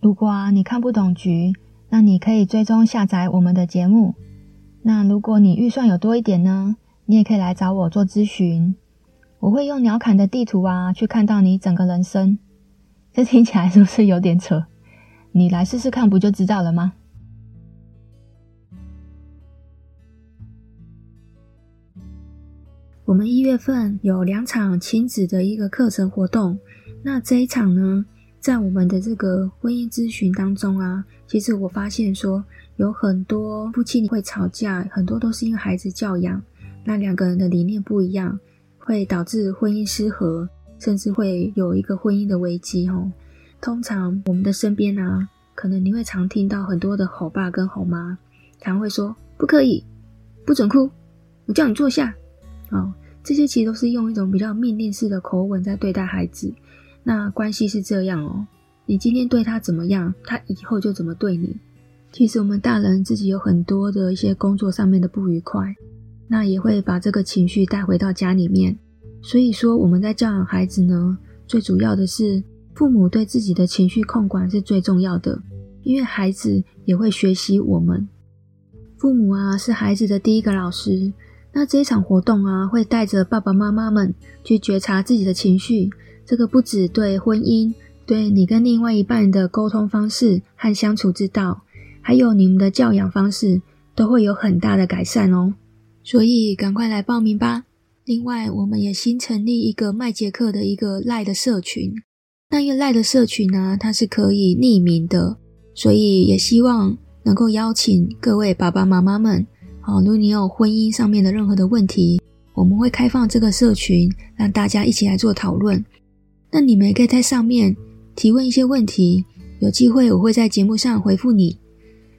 如果啊，你看不懂局，那你可以追踪下载我们的节目。那如果你预算有多一点呢，你也可以来找我做咨询。我会用鸟瞰的地图啊，去看到你整个人生。这听起来是不是有点扯？你来试试看，不就知道了吗？我们一月份有两场亲子的一个课程活动，那这一场呢，在我们的这个婚姻咨询当中啊，其实我发现说有很多夫妻会吵架，很多都是因为孩子教养，那两个人的理念不一样，会导致婚姻失和，甚至会有一个婚姻的危机哦。通常我们的身边啊，可能你会常听到很多的吼爸跟吼妈，常会说不可以，不准哭，我叫你坐下，哦，这些其实都是用一种比较命令式的口吻在对待孩子。那关系是这样哦，你今天对他怎么样，他以后就怎么对你。其实我们大人自己有很多的一些工作上面的不愉快，那也会把这个情绪带回到家里面。所以说我们在教养孩子呢，最主要的是父母对自己的情绪控管是最重要的，因为孩子也会学习我们。父母啊，是孩子的第一个老师。那这一场活动啊，会带着爸爸妈妈们去觉察自己的情绪。这个不止对婚姻，对你跟另外一半的沟通方式和相处之道，还有你们的教养方式，都会有很大的改善哦。所以赶快来报名吧！另外，我们也新成立一个麦杰克的一个赖的社群。那一个赖的社群呢，它是可以匿名的，所以也希望能够邀请各位爸爸妈妈们，好，如果你有婚姻上面的任何的问题，我们会开放这个社群，让大家一起来做讨论。那你们也可以在上面提问一些问题，有机会我会在节目上回复你。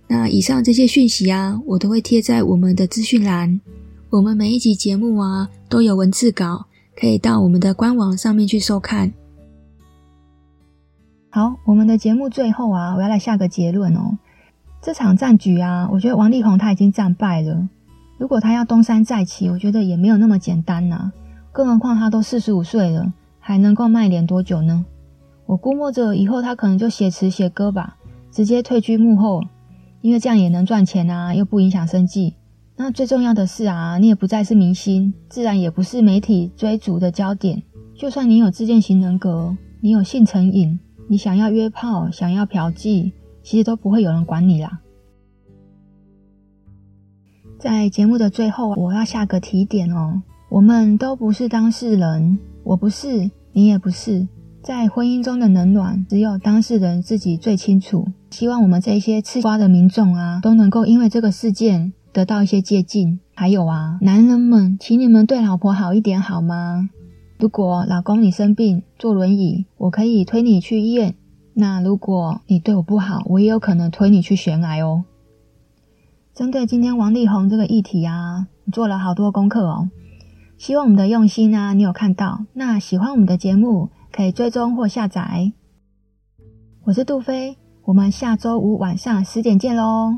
那以上这些讯息啊，我都会贴在我们的资讯栏。我们每一集节目啊都有文字稿，可以到我们的官网上面去收看。好，我们的节目最后啊，我要来下个结论哦。这场战局啊，我觉得王力宏他已经战败了。如果他要东山再起，我觉得也没有那么简单呐、啊。更何况他都四十五岁了。还能够卖脸多久呢？我估摸着以后他可能就写词写歌吧，直接退居幕后，因为这样也能赚钱啊，又不影响生计。那最重要的是啊，你也不再是明星，自然也不是媒体追逐的焦点。就算你有自恋型人格，你有性成瘾，你想要约炮，想要嫖妓，其实都不会有人管你啦。在节目的最后，我要下个提点哦，我们都不是当事人。我不是，你也不是，在婚姻中的冷暖，只有当事人自己最清楚。希望我们这些吃瓜的民众啊，都能够因为这个事件得到一些借鉴。还有啊，男人们，请你们对老婆好一点好吗？如果老公你生病坐轮椅，我可以推你去医院。那如果你对我不好，我也有可能推你去悬崖哦。针对今天王力宏这个议题啊，我做了好多功课哦。希望我们的用心啊，你有看到？那喜欢我们的节目，可以追踪或下载。我是杜飞，我们下周五晚上十点见喽。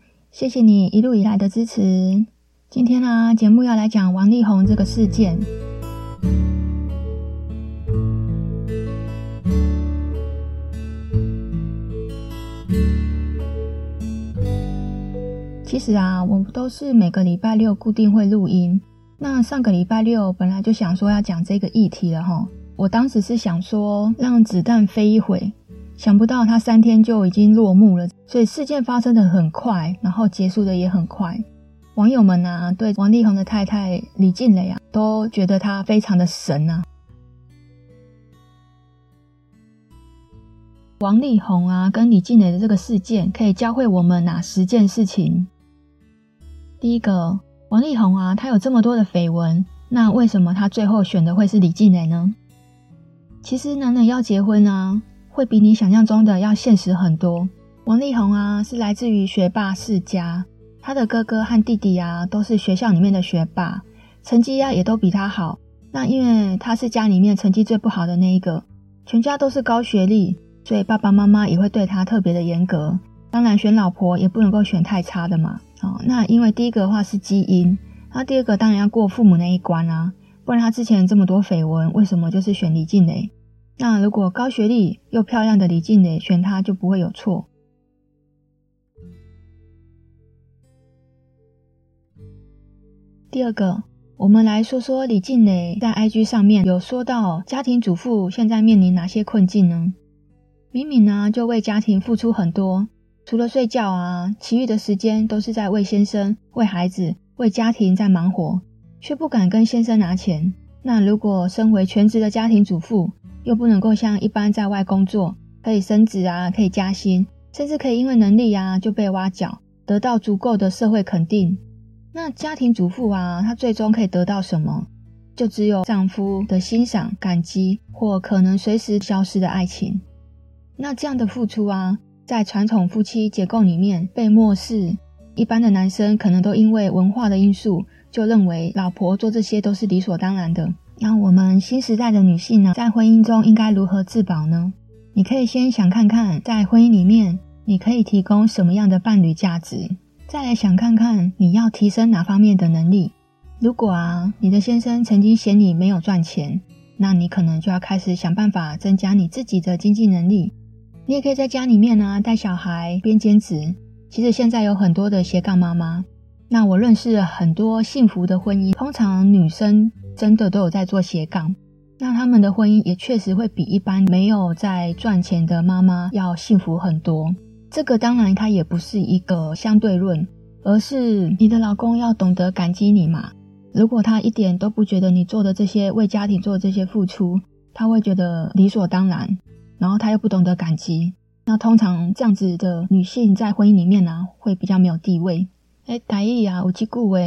谢谢你一路以来的支持。今天呢、啊，节目要来讲王力宏这个事件。其实啊，我们都是每个礼拜六固定会录音。那上个礼拜六本来就想说要讲这个议题了哈，我当时是想说让子弹飞一会。想不到他三天就已经落幕了，所以事件发生的很快，然后结束的也很快。网友们啊，对王力宏的太太李静蕾啊，都觉得他非常的神啊。王力宏啊，跟李静蕾的这个事件，可以教会我们哪十件事情？第一个，王力宏啊，他有这么多的绯闻，那为什么他最后选的会是李静蕾呢？其实男人要结婚啊。会比你想象中的要现实很多。王力宏啊，是来自于学霸世家，他的哥哥和弟弟啊，都是学校里面的学霸，成绩啊也都比他好。那因为他是家里面成绩最不好的那一个，全家都是高学历，所以爸爸妈妈也会对他特别的严格。当然，选老婆也不能够选太差的嘛。哦，那因为第一个的话是基因，那第二个当然要过父母那一关啊，不然他之前这么多绯闻，为什么就是选李静蕾？那如果高学历又漂亮的李静蕾选他就不会有错。第二个，我们来说说李静蕾在 IG 上面有说到家庭主妇现在面临哪些困境呢？明明呢就为家庭付出很多，除了睡觉啊，其余的时间都是在为先生、为孩子、为家庭在忙活，却不敢跟先生拿钱。那如果身为全职的家庭主妇，又不能够像一般在外工作，可以升职啊，可以加薪，甚至可以因为能力啊就被挖角，得到足够的社会肯定。那家庭主妇啊，她最终可以得到什么？就只有丈夫的欣赏、感激，或可能随时消失的爱情。那这样的付出啊，在传统夫妻结构里面被漠视。一般的男生可能都因为文化的因素，就认为老婆做这些都是理所当然的。那我们新时代的女性呢，在婚姻中应该如何自保呢？你可以先想看看，在婚姻里面，你可以提供什么样的伴侣价值，再来想看看你要提升哪方面的能力。如果啊，你的先生曾经嫌你没有赚钱，那你可能就要开始想办法增加你自己的经济能力。你也可以在家里面呢，带小孩边兼职。其实现在有很多的斜杠妈妈。那我认识了很多幸福的婚姻，通常女生。真的都有在做斜杠，那他们的婚姻也确实会比一般没有在赚钱的妈妈要幸福很多。这个当然它也不是一个相对论，而是你的老公要懂得感激你嘛。如果他一点都不觉得你做的这些为家庭做的这些付出，他会觉得理所当然，然后他又不懂得感激，那通常这样子的女性在婚姻里面呢、会比较没有地位。哎，台语啊，有几句话。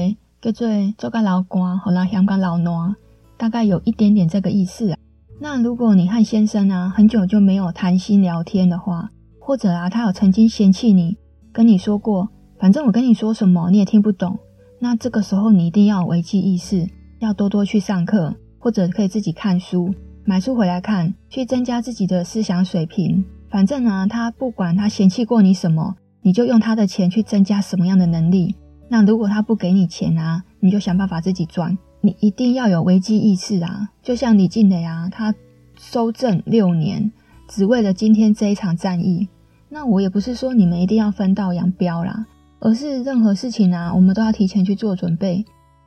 叫做做个老官，好啦，香港老挪，大概有一点点这个意思啊。那如果你和先生啊很久就没有谈心聊天的话，或者啊他有曾经嫌弃你，跟你说过，反正我跟你说什么你也听不懂，那这个时候你一定要危机意识，要多多去上课，或者可以自己看书，买书回来看，去增加自己的思想水平。反正啊，他不管他嫌弃过你什么，你就用他的钱去增加什么样的能力。那如果他不给你钱啊，你就想办法自己赚。你一定要有危机意识啊！就像李静蕾啊，他收证六年，只为了今天这一场战役。那我也不是说你们一定要分道扬镳啦，而是任何事情啊，我们都要提前去做准备。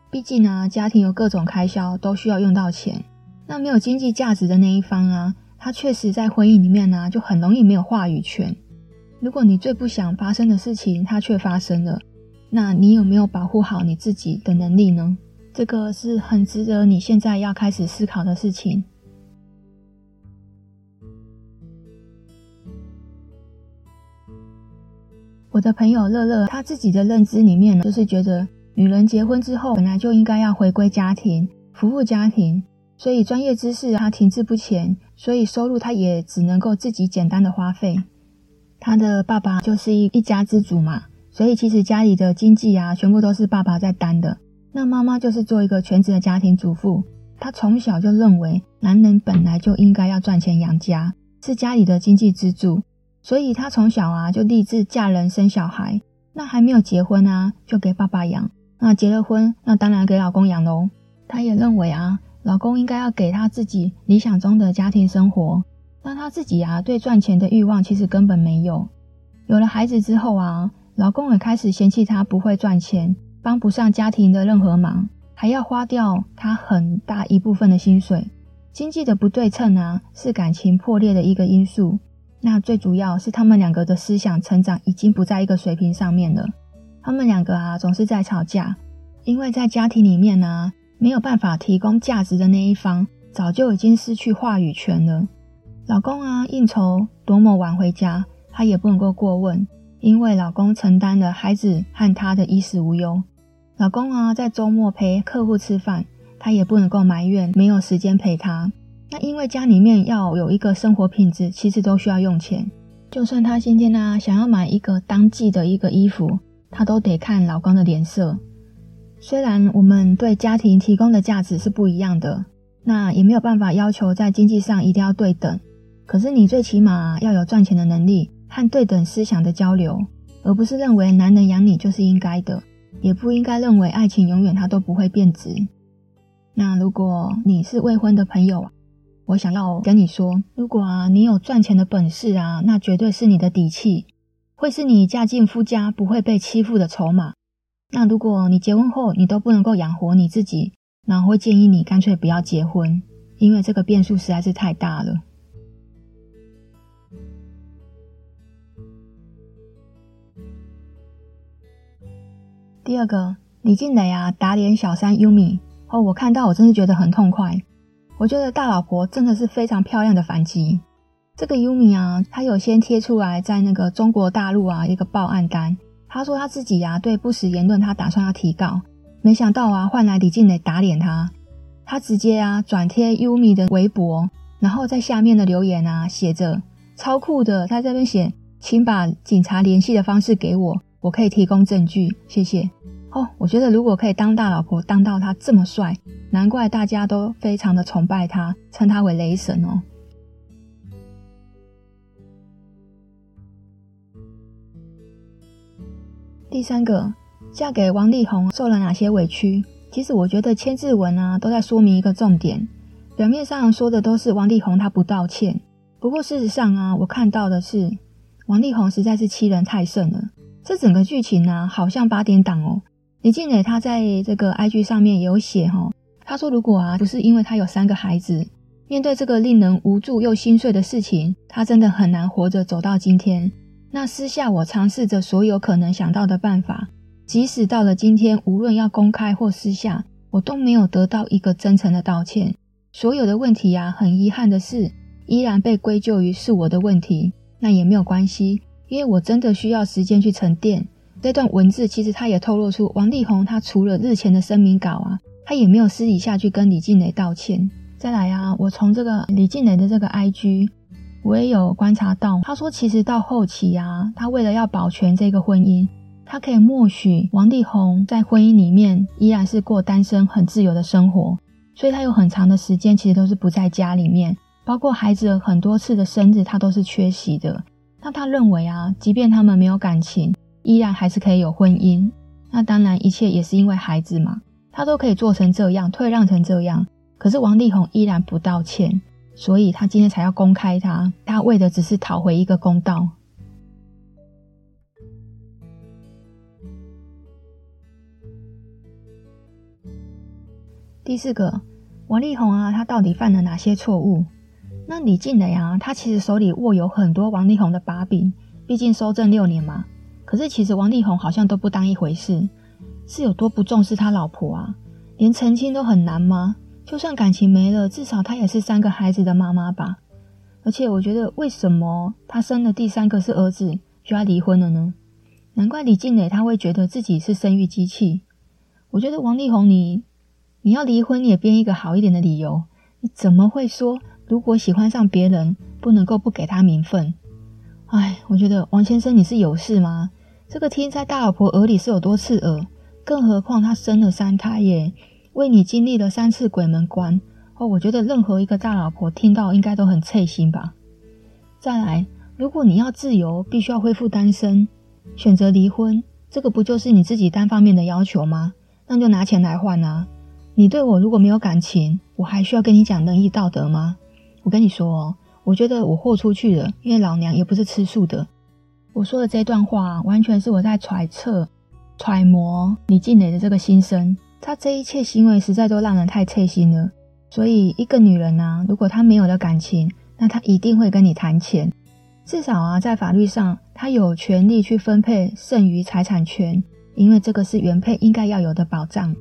毕竟啊，家庭有各种开销，都需要用到钱。那没有经济价值的那一方啊，他确实在婚姻里面呢，就很容易没有话语权。如果你最不想发生的事情，它却发生了。那你有没有保护好你自己的能力呢？这个是很值得你现在要开始思考的事情。我的朋友乐乐，他自己的认知里面呢，就是觉得女人结婚之后本来就应该要回归家庭，服务家庭，所以专业知识他停滞不前，所以收入他也只能够自己简单的花费。他的爸爸就是一一家之主嘛。所以其实家里的经济啊，全部都是爸爸在担的。那妈妈就是做一个全职的家庭主妇。她从小就认为，男人本来就应该要赚钱养家，是家里的经济支柱。所以她从小啊就立志嫁人生小孩。那还没有结婚啊，就给爸爸养。那结了婚，那当然给老公养喽。她也认为啊，老公应该要给她自己理想中的家庭生活。那她自己啊，对赚钱的欲望其实根本没有。有了孩子之后啊，老公也开始嫌弃她不会赚钱，帮不上家庭的任何忙，还要花掉她很大一部分的薪水。经济的不对称啊，是感情破裂的一个因素。那最主要是他们两个的思想成长已经不在一个水平上面了。他们两个啊总是在吵架，因为在家庭里面呢、啊，没有办法提供价值的那一方早就已经失去话语权了。老公啊应酬多么晚回家，他也不能够过问，因为老公承担了孩子和她的衣食无忧。老公啊在周末陪客户吃饭，她也不能够埋怨没有时间陪他。那因为家里面要有一个生活品质，其实都需要用钱。就算她今天呢、啊、想要买一个当季的一个衣服，她都得看老公的脸色。虽然我们对家庭提供的价值是不一样的，那也没有办法要求在经济上一定要对等。可是你最起码要有赚钱的能力和对等思想的交流，而不是认为男人养你就是应该的，也不应该认为爱情永远它都不会变质。那如果你是未婚的朋友啊，我想要跟你说，如果啊你有赚钱的本事啊，那绝对是你的底气，会是你嫁进夫家不会被欺负的筹码。那如果你结婚后你都不能够养活你自己，那我会建议你干脆不要结婚，因为这个变数实在是太大了。第二个，李静蕾啊打脸小三优米哦，我看到我真是觉得很痛快。我觉得大老婆真的是非常漂亮的反击。这个优米啊，她有先贴出来在那个中国大陆啊一个报案单，她说她自己啊对不实言论她打算要提告，没想到啊换来李静蕾打脸她，她直接啊转贴优米的微博，然后在下面的留言啊写着超酷的，她这边写，请把警察联系的方式给我，我可以提供证据，谢谢。哦，我觉得如果可以当大老婆，当到他这么帅，难怪大家都非常的崇拜他，称他为雷神哦。第三个，嫁给王力宏受了哪些委屈？其实我觉得千字文啊都在说明一个重点，表面上说的都是王力宏他不道歉，不过事实上啊，我看到的是王力宏实在是欺人太甚了。这整个剧情呢、好像八点档哦。李静蕾她在这个 IG 上面有写哈，她说如果啊不是因为她有三个孩子，面对这个令人无助又心碎的事情，她真的很难活着走到今天。那私下我尝试着所有可能想到的办法，即使到了今天，无论要公开或私下，我都没有得到一个真诚的道歉。所有的问题啊，很遗憾的是，依然被归咎于是我的问题。那也没有关系，因为我真的需要时间去沉淀。这段文字其实他也透露出，王力宏他除了日前的声明稿啊，他也没有私底下去跟李静蕾道歉。再来啊，我从这个李静蕾的这个 IG，我也有观察到，他说其实到后期啊，他为了要保全这个婚姻，他可以默许王力宏在婚姻里面依然是过单身很自由的生活，所以他有很长的时间其实都是不在家里面，包括孩子很多次的生日他都是缺席的。那他认为啊，即便他们没有感情。依然还是可以有婚姻，那当然一切也是因为孩子嘛，他都可以做成这样，退让成这样，可是王力宏依然不道歉，所以他今天才要公开他，他为的只是讨回一个公道。第四个，王力宏啊，他到底犯了哪些错误？那李静蕾啊，他其实手里握有很多王力宏的把柄，毕竟收证六年嘛。可是其实王力宏好像都不当一回事，是有多不重视他老婆啊？连澄清都很难吗？就算感情没了，至少他也是三个孩子的妈妈吧？而且我觉得，为什么他生了第三个是儿子就要离婚了呢？难怪李静蕾他会觉得自己是生育机器。我觉得王力宏你你要离婚，也编一个好一点的理由。你怎么会说如果喜欢上别人，不能够不给他名分？哎，我觉得王先生你是有事吗？这个听在大老婆耳里是有多刺耳，更何况她生了三胎耶，为你经历了三次鬼门关哦。我觉得任何一个大老婆听到应该都很刺心吧。再来，如果你要自由，必须要恢复单身，选择离婚，这个不就是你自己单方面的要求吗？那就拿钱来换啊！你对我如果没有感情，我还需要跟你讲仁义道德吗？我跟你说哦，我觉得我豁出去了，因为老娘也不是吃素的。我说的这段话，完全是我在揣测、揣摩李静蕾的这个心声。她这一切行为实在都让人太刺心了。所以，一个女人啊，如果她没有了感情，那她一定会跟你谈钱。至少啊，在法律上，她有权利去分配剩余财产权，因为这个是原配应该要有的保障。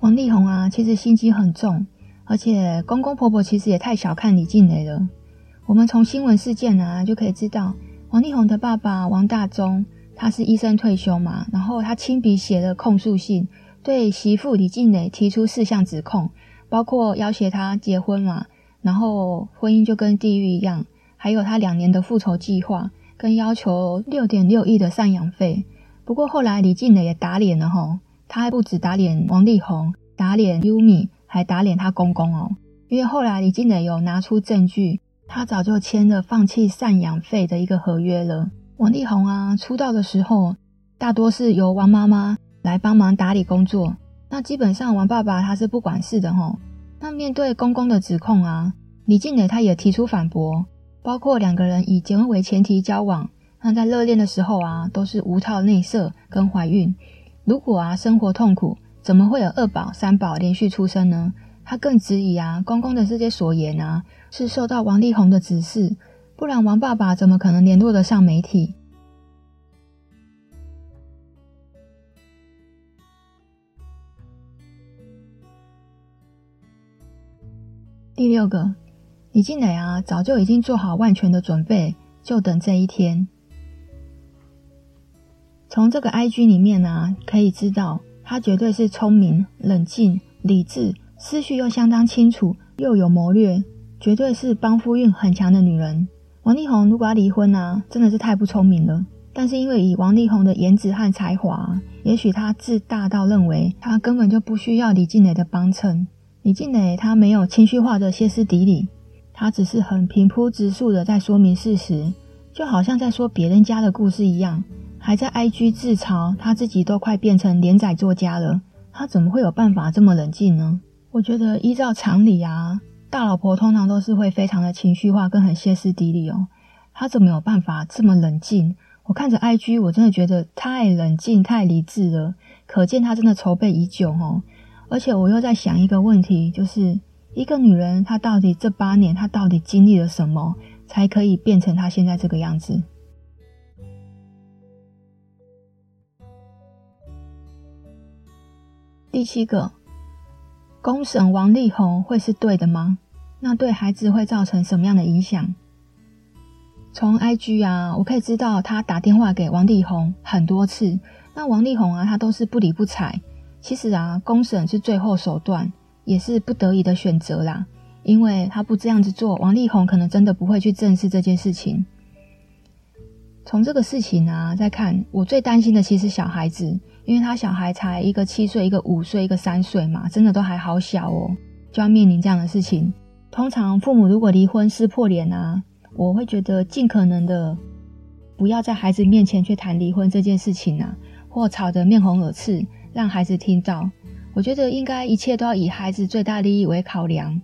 王力宏啊，其实心机很重，而且公公婆婆其实也太小看李静蕾了。我们从新闻事件啊就可以知道，王力宏的爸爸王大中，他是医生退休嘛，然后他亲笔写了控诉信。对媳妇李静蕾提出四项指控，包括要挟她结婚嘛，然后婚姻就跟地狱一样，还有他两年的复仇计划，跟要求六点六亿的赡养费。不过后来李静蕾也打脸了吼，他还不止打脸王力宏，打脸优米，还打脸他公公哦。因为后来李静蕾有拿出证据，他早就签了放弃赡养费的一个合约了。王力宏啊，出道的时候大多是由王妈妈。来帮忙打理工作，那基本上王爸爸他是不管事的吼。那面对公公的指控啊，李静蕾他也提出反驳，包括两个人以结婚为前提交往，那在热恋的时候啊，都是无套内射跟怀孕。如果啊生活痛苦，怎么会有二宝三宝连续出生呢？他更质疑啊公公的这些所言啊，是受到王力宏的指示，不然王爸爸怎么可能联络得上媒体？第六个，李静蕾啊，早就已经做好万全的准备，就等这一天。从这个 IG 里面啊，可以知道，她绝对是聪明、冷静、理智，思绪又相当清楚，又有谋略，绝对是帮夫运很强的女人。王力宏如果要离婚啊，真的是太不聪明了。但是因为以王力宏的颜值和才华，也许他自大到认为他根本就不需要李静蕾的帮衬。李静蕾她没有情绪化的歇斯底里，她只是很平铺直述的在说明事实，就好像在说别人家的故事一样，还在 IG 自嘲，她自己都快变成连载作家了，她怎么会有办法这么冷静呢？我觉得依照常理啊，大老婆通常都是会非常的情绪化跟很歇斯底里哦，她怎么有办法这么冷静？我看着 IG，我真的觉得太冷静、太理智了，可见她真的筹备已久哦。而且我又在想一个问题，就是一个女人，她到底这八年，她到底经历了什么，才可以变成她现在这个样子？第七个，公审王力宏会是对的吗？那对孩子会造成什么样的影响？从 IG 啊，我可以知道他打电话给王力宏很多次，那王力宏啊，他都是不理不睬。其实啊，公审是最后手段，也是不得已的选择啦。因为他不这样子做，王力宏可能真的不会去正视这件事情。从这个事情啊，再看，我最担心的其实小孩子，因为他小孩才一个七岁，一个五岁，一个三岁嘛，真的都还好小哦，就要面临这样的事情。通常父母如果离婚撕破脸啊，我会觉得尽可能的不要在孩子面前去谈离婚这件事情啊，或吵得面红耳赤。让孩子听到，我觉得应该一切都要以孩子最大利益为考量，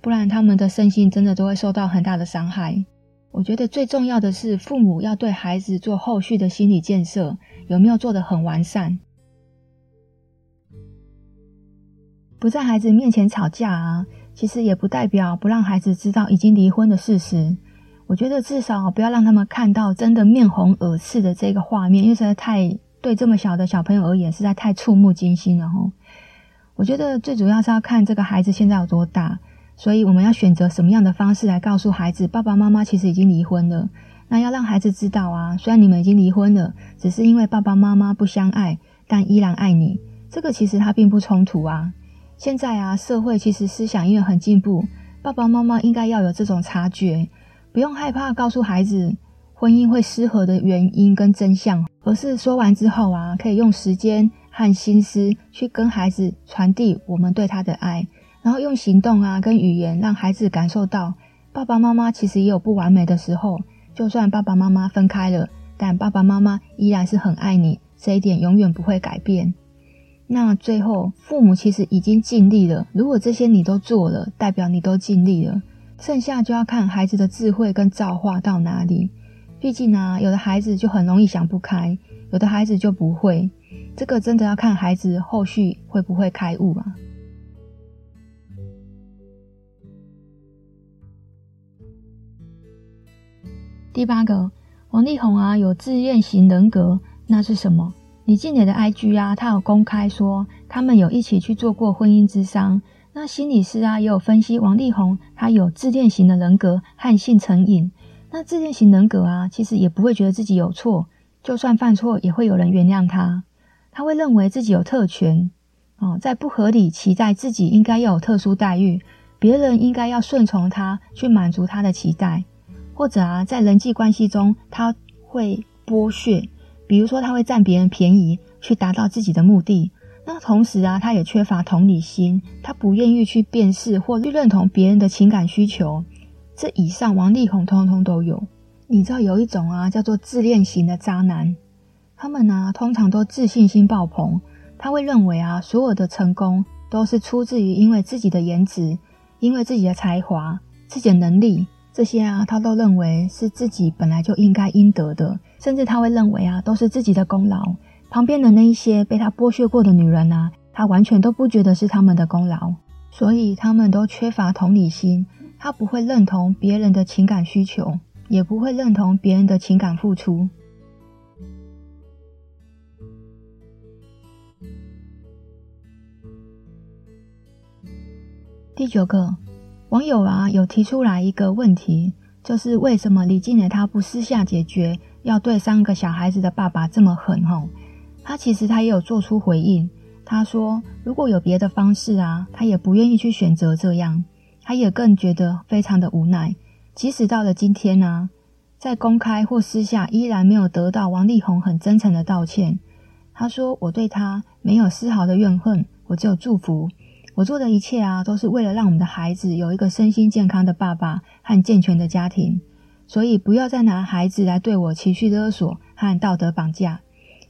不然他们的身心真的都会受到很大的伤害。我觉得最重要的是，父母要对孩子做后续的心理建设，有没有做得很完善？不在孩子面前吵架啊，其实也不代表不让孩子知道已经离婚的事实。我觉得至少不要让他们看到真的面红耳赤的这个画面，因为实在太。对这么小的小朋友而言，实在太触目惊心了吼。我觉得最主要是要看这个孩子现在有多大，所以我们要选择什么样的方式来告诉孩子，爸爸妈妈其实已经离婚了。那要让孩子知道啊，虽然你们已经离婚了，只是因为爸爸妈妈不相爱，但依然爱你。这个其实它并不冲突啊。现在啊，社会其实思想因为很进步，爸爸妈妈应该要有这种察觉，不用害怕告诉孩子。婚姻会失和的原因跟真相，而是说完之后啊，可以用时间和心思去跟孩子传递我们对他的爱，然后用行动啊跟语言让孩子感受到爸爸妈妈其实也有不完美的时候，就算爸爸妈妈分开了，但爸爸妈妈依然是很爱你，这一点永远不会改变。那最后，父母其实已经尽力了。如果这些你都做了，代表你都尽力了。剩下就要看孩子的智慧跟造化到哪里。毕竟啊，有的孩子就很容易想不开，有的孩子就不会。这个真的要看孩子后续会不会开悟啊。第八个，王力宏啊，有自恋型人格，那是什么？李靓蕾的 IG 啊，他有公开说他们有一起去做过婚姻咨商。那心理师啊也有分析王力宏他有自恋型的人格和性成瘾。那自恋型人格啊，其实也不会觉得自己有错，就算犯错也会有人原谅他。他会认为自己有特权哦，在不合理期待自己应该要有特殊待遇，别人应该要顺从他去满足他的期待，或者啊在人际关系中他会剥削。比如说，他会占别人便宜去达到自己的目的。那同时啊，他也缺乏同理心，他不愿意去辨识或去认同别人的情感需求。这以上，王力宏通通都有。你知道有一种啊，叫做自恋型的渣男，他们呢、通常都自信心爆棚，他会认为啊，所有的成功都是出自于因为自己的颜值，因为自己的才华、自己的能力。这些啊，他都认为是自己本来就应该应得的，甚至他会认为啊，都是自己的功劳。旁边的那一些被他剥削过的女人啊，他完全都不觉得是他们的功劳，所以他们都缺乏同理心，他不会认同别人的情感需求，也不会认同别人的情感付出。第九个。网友啊，有提出来一个问题，就是为什么李静蕾她不私下解决，要对三个小孩子的爸爸这么狠？吼，他其实他也有做出回应，他说如果有别的方式啊，他也不愿意去选择这样，他也更觉得非常的无奈。即使到了今天呢、在公开或私下，依然没有得到王力宏很真诚的道歉。他说：“我对他没有丝毫的怨恨，我只有祝福。”我做的一切啊，都是为了让我们的孩子有一个身心健康的爸爸和健全的家庭，所以不要再拿孩子来对我情绪勒索和道德绑架。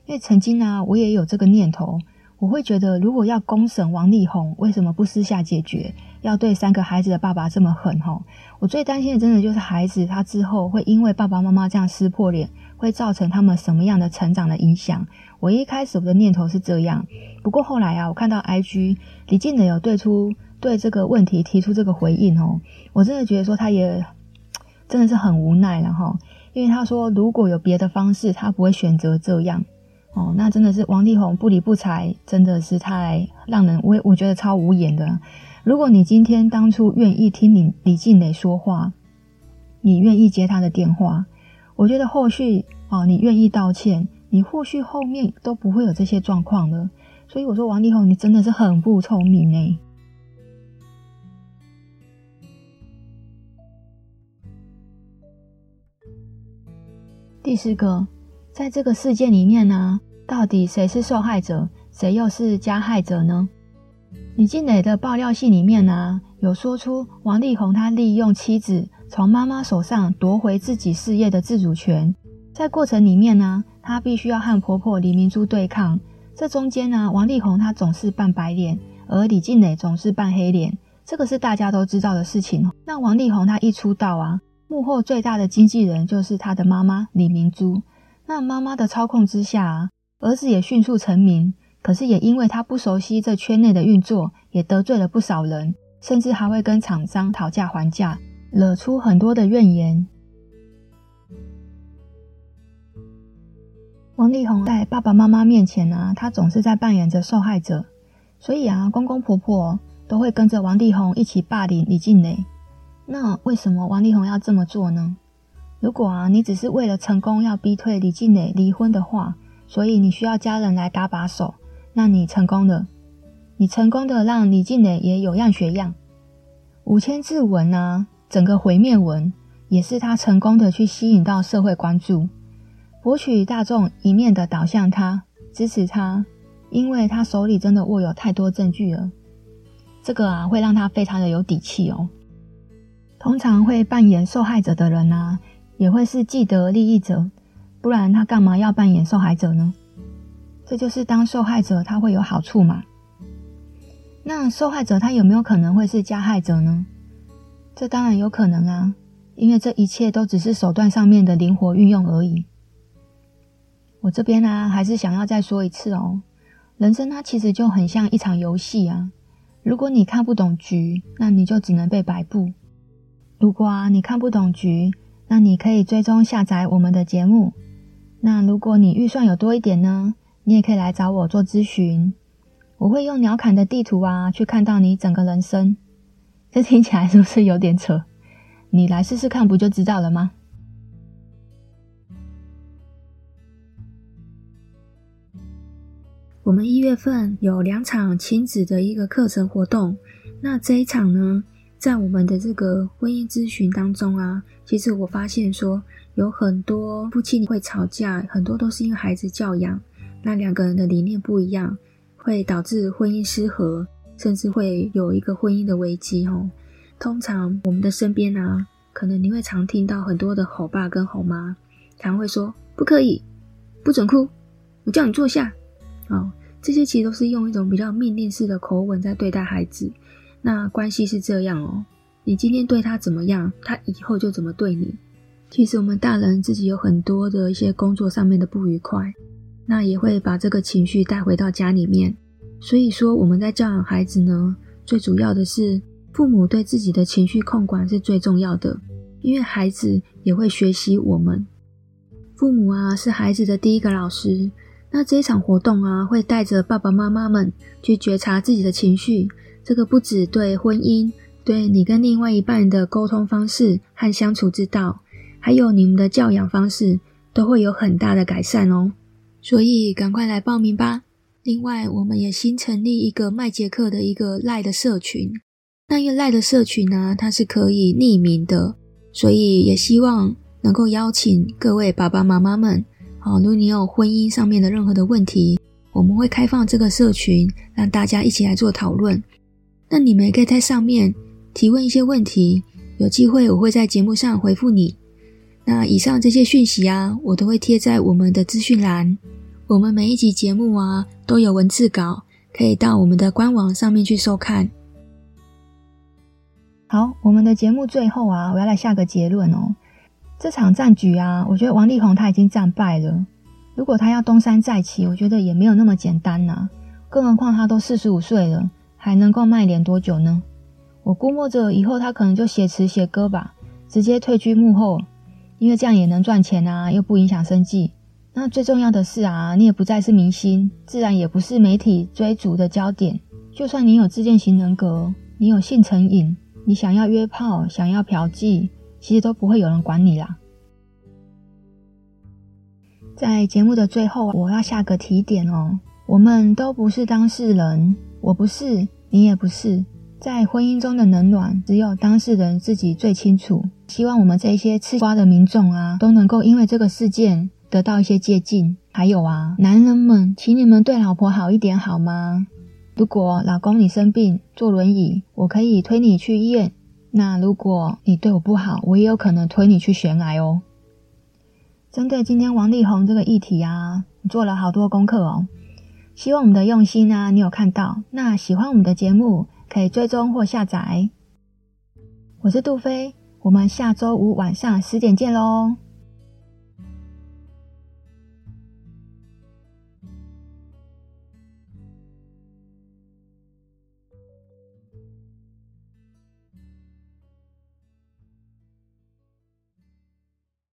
因为曾经呢、我也有这个念头，我会觉得如果要公审王力宏，为什么不私下解决？要对三个孩子的爸爸这么狠？吼，我最担心的真的就是孩子他之后会因为爸爸妈妈这样撕破脸，会造成他们什么样的成长的影响？我一开始我的念头是这样。不过后来啊，我看到 IG 李靓蕾有对出对这个问题提出这个回应哦，我真的觉得说他也真的是很无奈了哈，因为他说如果有别的方式，他不会选择这样哦，那真的是王力宏不理不睬，真的是太让人我我觉得超无言的。如果你今天当初愿意听你李靓蕾说话，你愿意接他的电话，我觉得后续哦，你愿意道歉，你或许后面都不会有这些状况了。所以我说，王力宏，你真的是很不聪明诶。第四个，在这个事件里面呢，到底谁是受害者，谁又是加害者呢？李静蕾的爆料信里面呢，有说出王力宏他利用妻子从妈妈手上夺回自己事业的自主权，在过程里面呢，他必须要和婆婆李明珠对抗。这中间呢，王力宏他总是扮白脸，而李静蕾总是扮黑脸，这个是大家都知道的事情。那王力宏他一出道啊，幕后最大的经纪人就是他的妈妈李明珠。那妈妈的操控之下啊，儿子也迅速成名，可是也因为他不熟悉这圈内的运作，也得罪了不少人，甚至还会跟厂商讨价还价，惹出很多的怨言。王力宏在爸爸妈妈面前呢、啊，他总是在扮演着受害者，所以啊，公公婆婆都会跟着王力宏一起霸凌李静蕾。那为什么王力宏要这么做呢？如果啊，你只是为了成功要逼退李静蕾离婚的话，所以你需要家人来搭把手，那你成功了，你成功的让李静蕾也有样学样。五千字文啊，整个毁灭文也是他成功的去吸引到社会关注。博取大众一面的导向他，支持他，因为他手里真的握有太多证据了。这个啊会让他非常的有底气哦。通常会扮演受害者的人啊，也会是既得利益者，不然他干嘛要扮演受害者呢？这就是当受害者他会有好处嘛。那受害者他有没有可能会是加害者呢？这当然有可能啊，因为这一切都只是手段上面的灵活运用而已。我这边呢、啊，还是想要再说一次哦，人生它其实就很像一场游戏啊。如果你看不懂局，那你就只能被摆布。如果啊你看不懂局，那你可以追踪下载我们的节目。那如果你预算有多一点呢，你也可以来找我做咨询。我会用鸟瞰的地图啊，去看到你整个人生。这听起来是不是有点扯？你来试试看，不就知道了吗？我们一月份有两场亲子的一个课程活动。那这一场呢，在我们的这个婚姻咨询当中啊，其实我发现说，有很多夫妻会吵架，很多都是因为孩子教养，那两个人的理念不一样。会导致婚姻失和，甚至会有一个婚姻的危机哦。通常我们的身边啊，可能你会常听到很多的吼爸跟吼妈，常会说不可以，不准哭，我叫你坐下。哦，这些其实都是用一种比较命令式的口吻在对待孩子。那关系是这样哦，你今天对他怎么样，他以后就怎么对你。其实我们大人自己有很多的一些工作上面的不愉快。那也会把这个情绪带回到家里面，所以说我们在教养孩子呢，最主要的是父母对自己的情绪控管是最重要的，因为孩子也会学习我们。父母啊是孩子的第一个老师，那这一场活动啊会带着爸爸妈妈们去觉察自己的情绪，这个不止对婚姻，对你跟另外一半的沟通方式和相处之道，还有你们的教养方式，都会有很大的改善哦。所以赶快来报名吧！另外，我们也新成立一个麦杰克的一个赖的社群。那一个赖的社群呢，它是可以匿名的，所以也希望能够邀请各位爸爸妈妈们。好，如果你有婚姻上面的任何的问题，我们会开放这个社群，让大家一起来做讨论。那你们也可以在上面提问一些问题，有机会我会在节目上回复你。那以上这些讯息啊，我都会贴在我们的资讯栏。我们每一集节目啊，都有文字稿，可以到我们的官网上面去收看。好，我们的节目最后啊，我要来下个结论哦。这场战局啊，我觉得王力宏他已经战败了。如果他要东山再起，我觉得也没有那么简单呐、啊。更何况他都四十五岁了，还能够卖脸多久呢？我估摸着以后他可能就写词写歌吧，直接退居幕后。因为这样也能赚钱啊，又不影响生计。那最重要的是啊，你也不再是明星，自然也不是媒体追逐的焦点。就算你有自恋型人格，你有性成瘾，你想要约炮，想要嫖妓，其实都不会有人管你啦。在节目的最后，我要下个提点哦，我们都不是当事人，我不是，你也不是。在婚姻中的冷暖，只有当事人自己最清楚。希望我们这些吃瓜的民众啊，都能够因为这个事件得到一些借鉴。还有啊，男人们，请你们对老婆好一点好吗？如果老公你生病坐轮椅，我可以推你去医院。那如果你对我不好，我也有可能推你去悬崖哦。针对今天王力宏这个议题啊，我做了好多功课哦。希望我们的用心呢，你有看到。那喜欢我们的节目，可以追踪或下载。我是杜飞，我们下周五晚上十点见喽。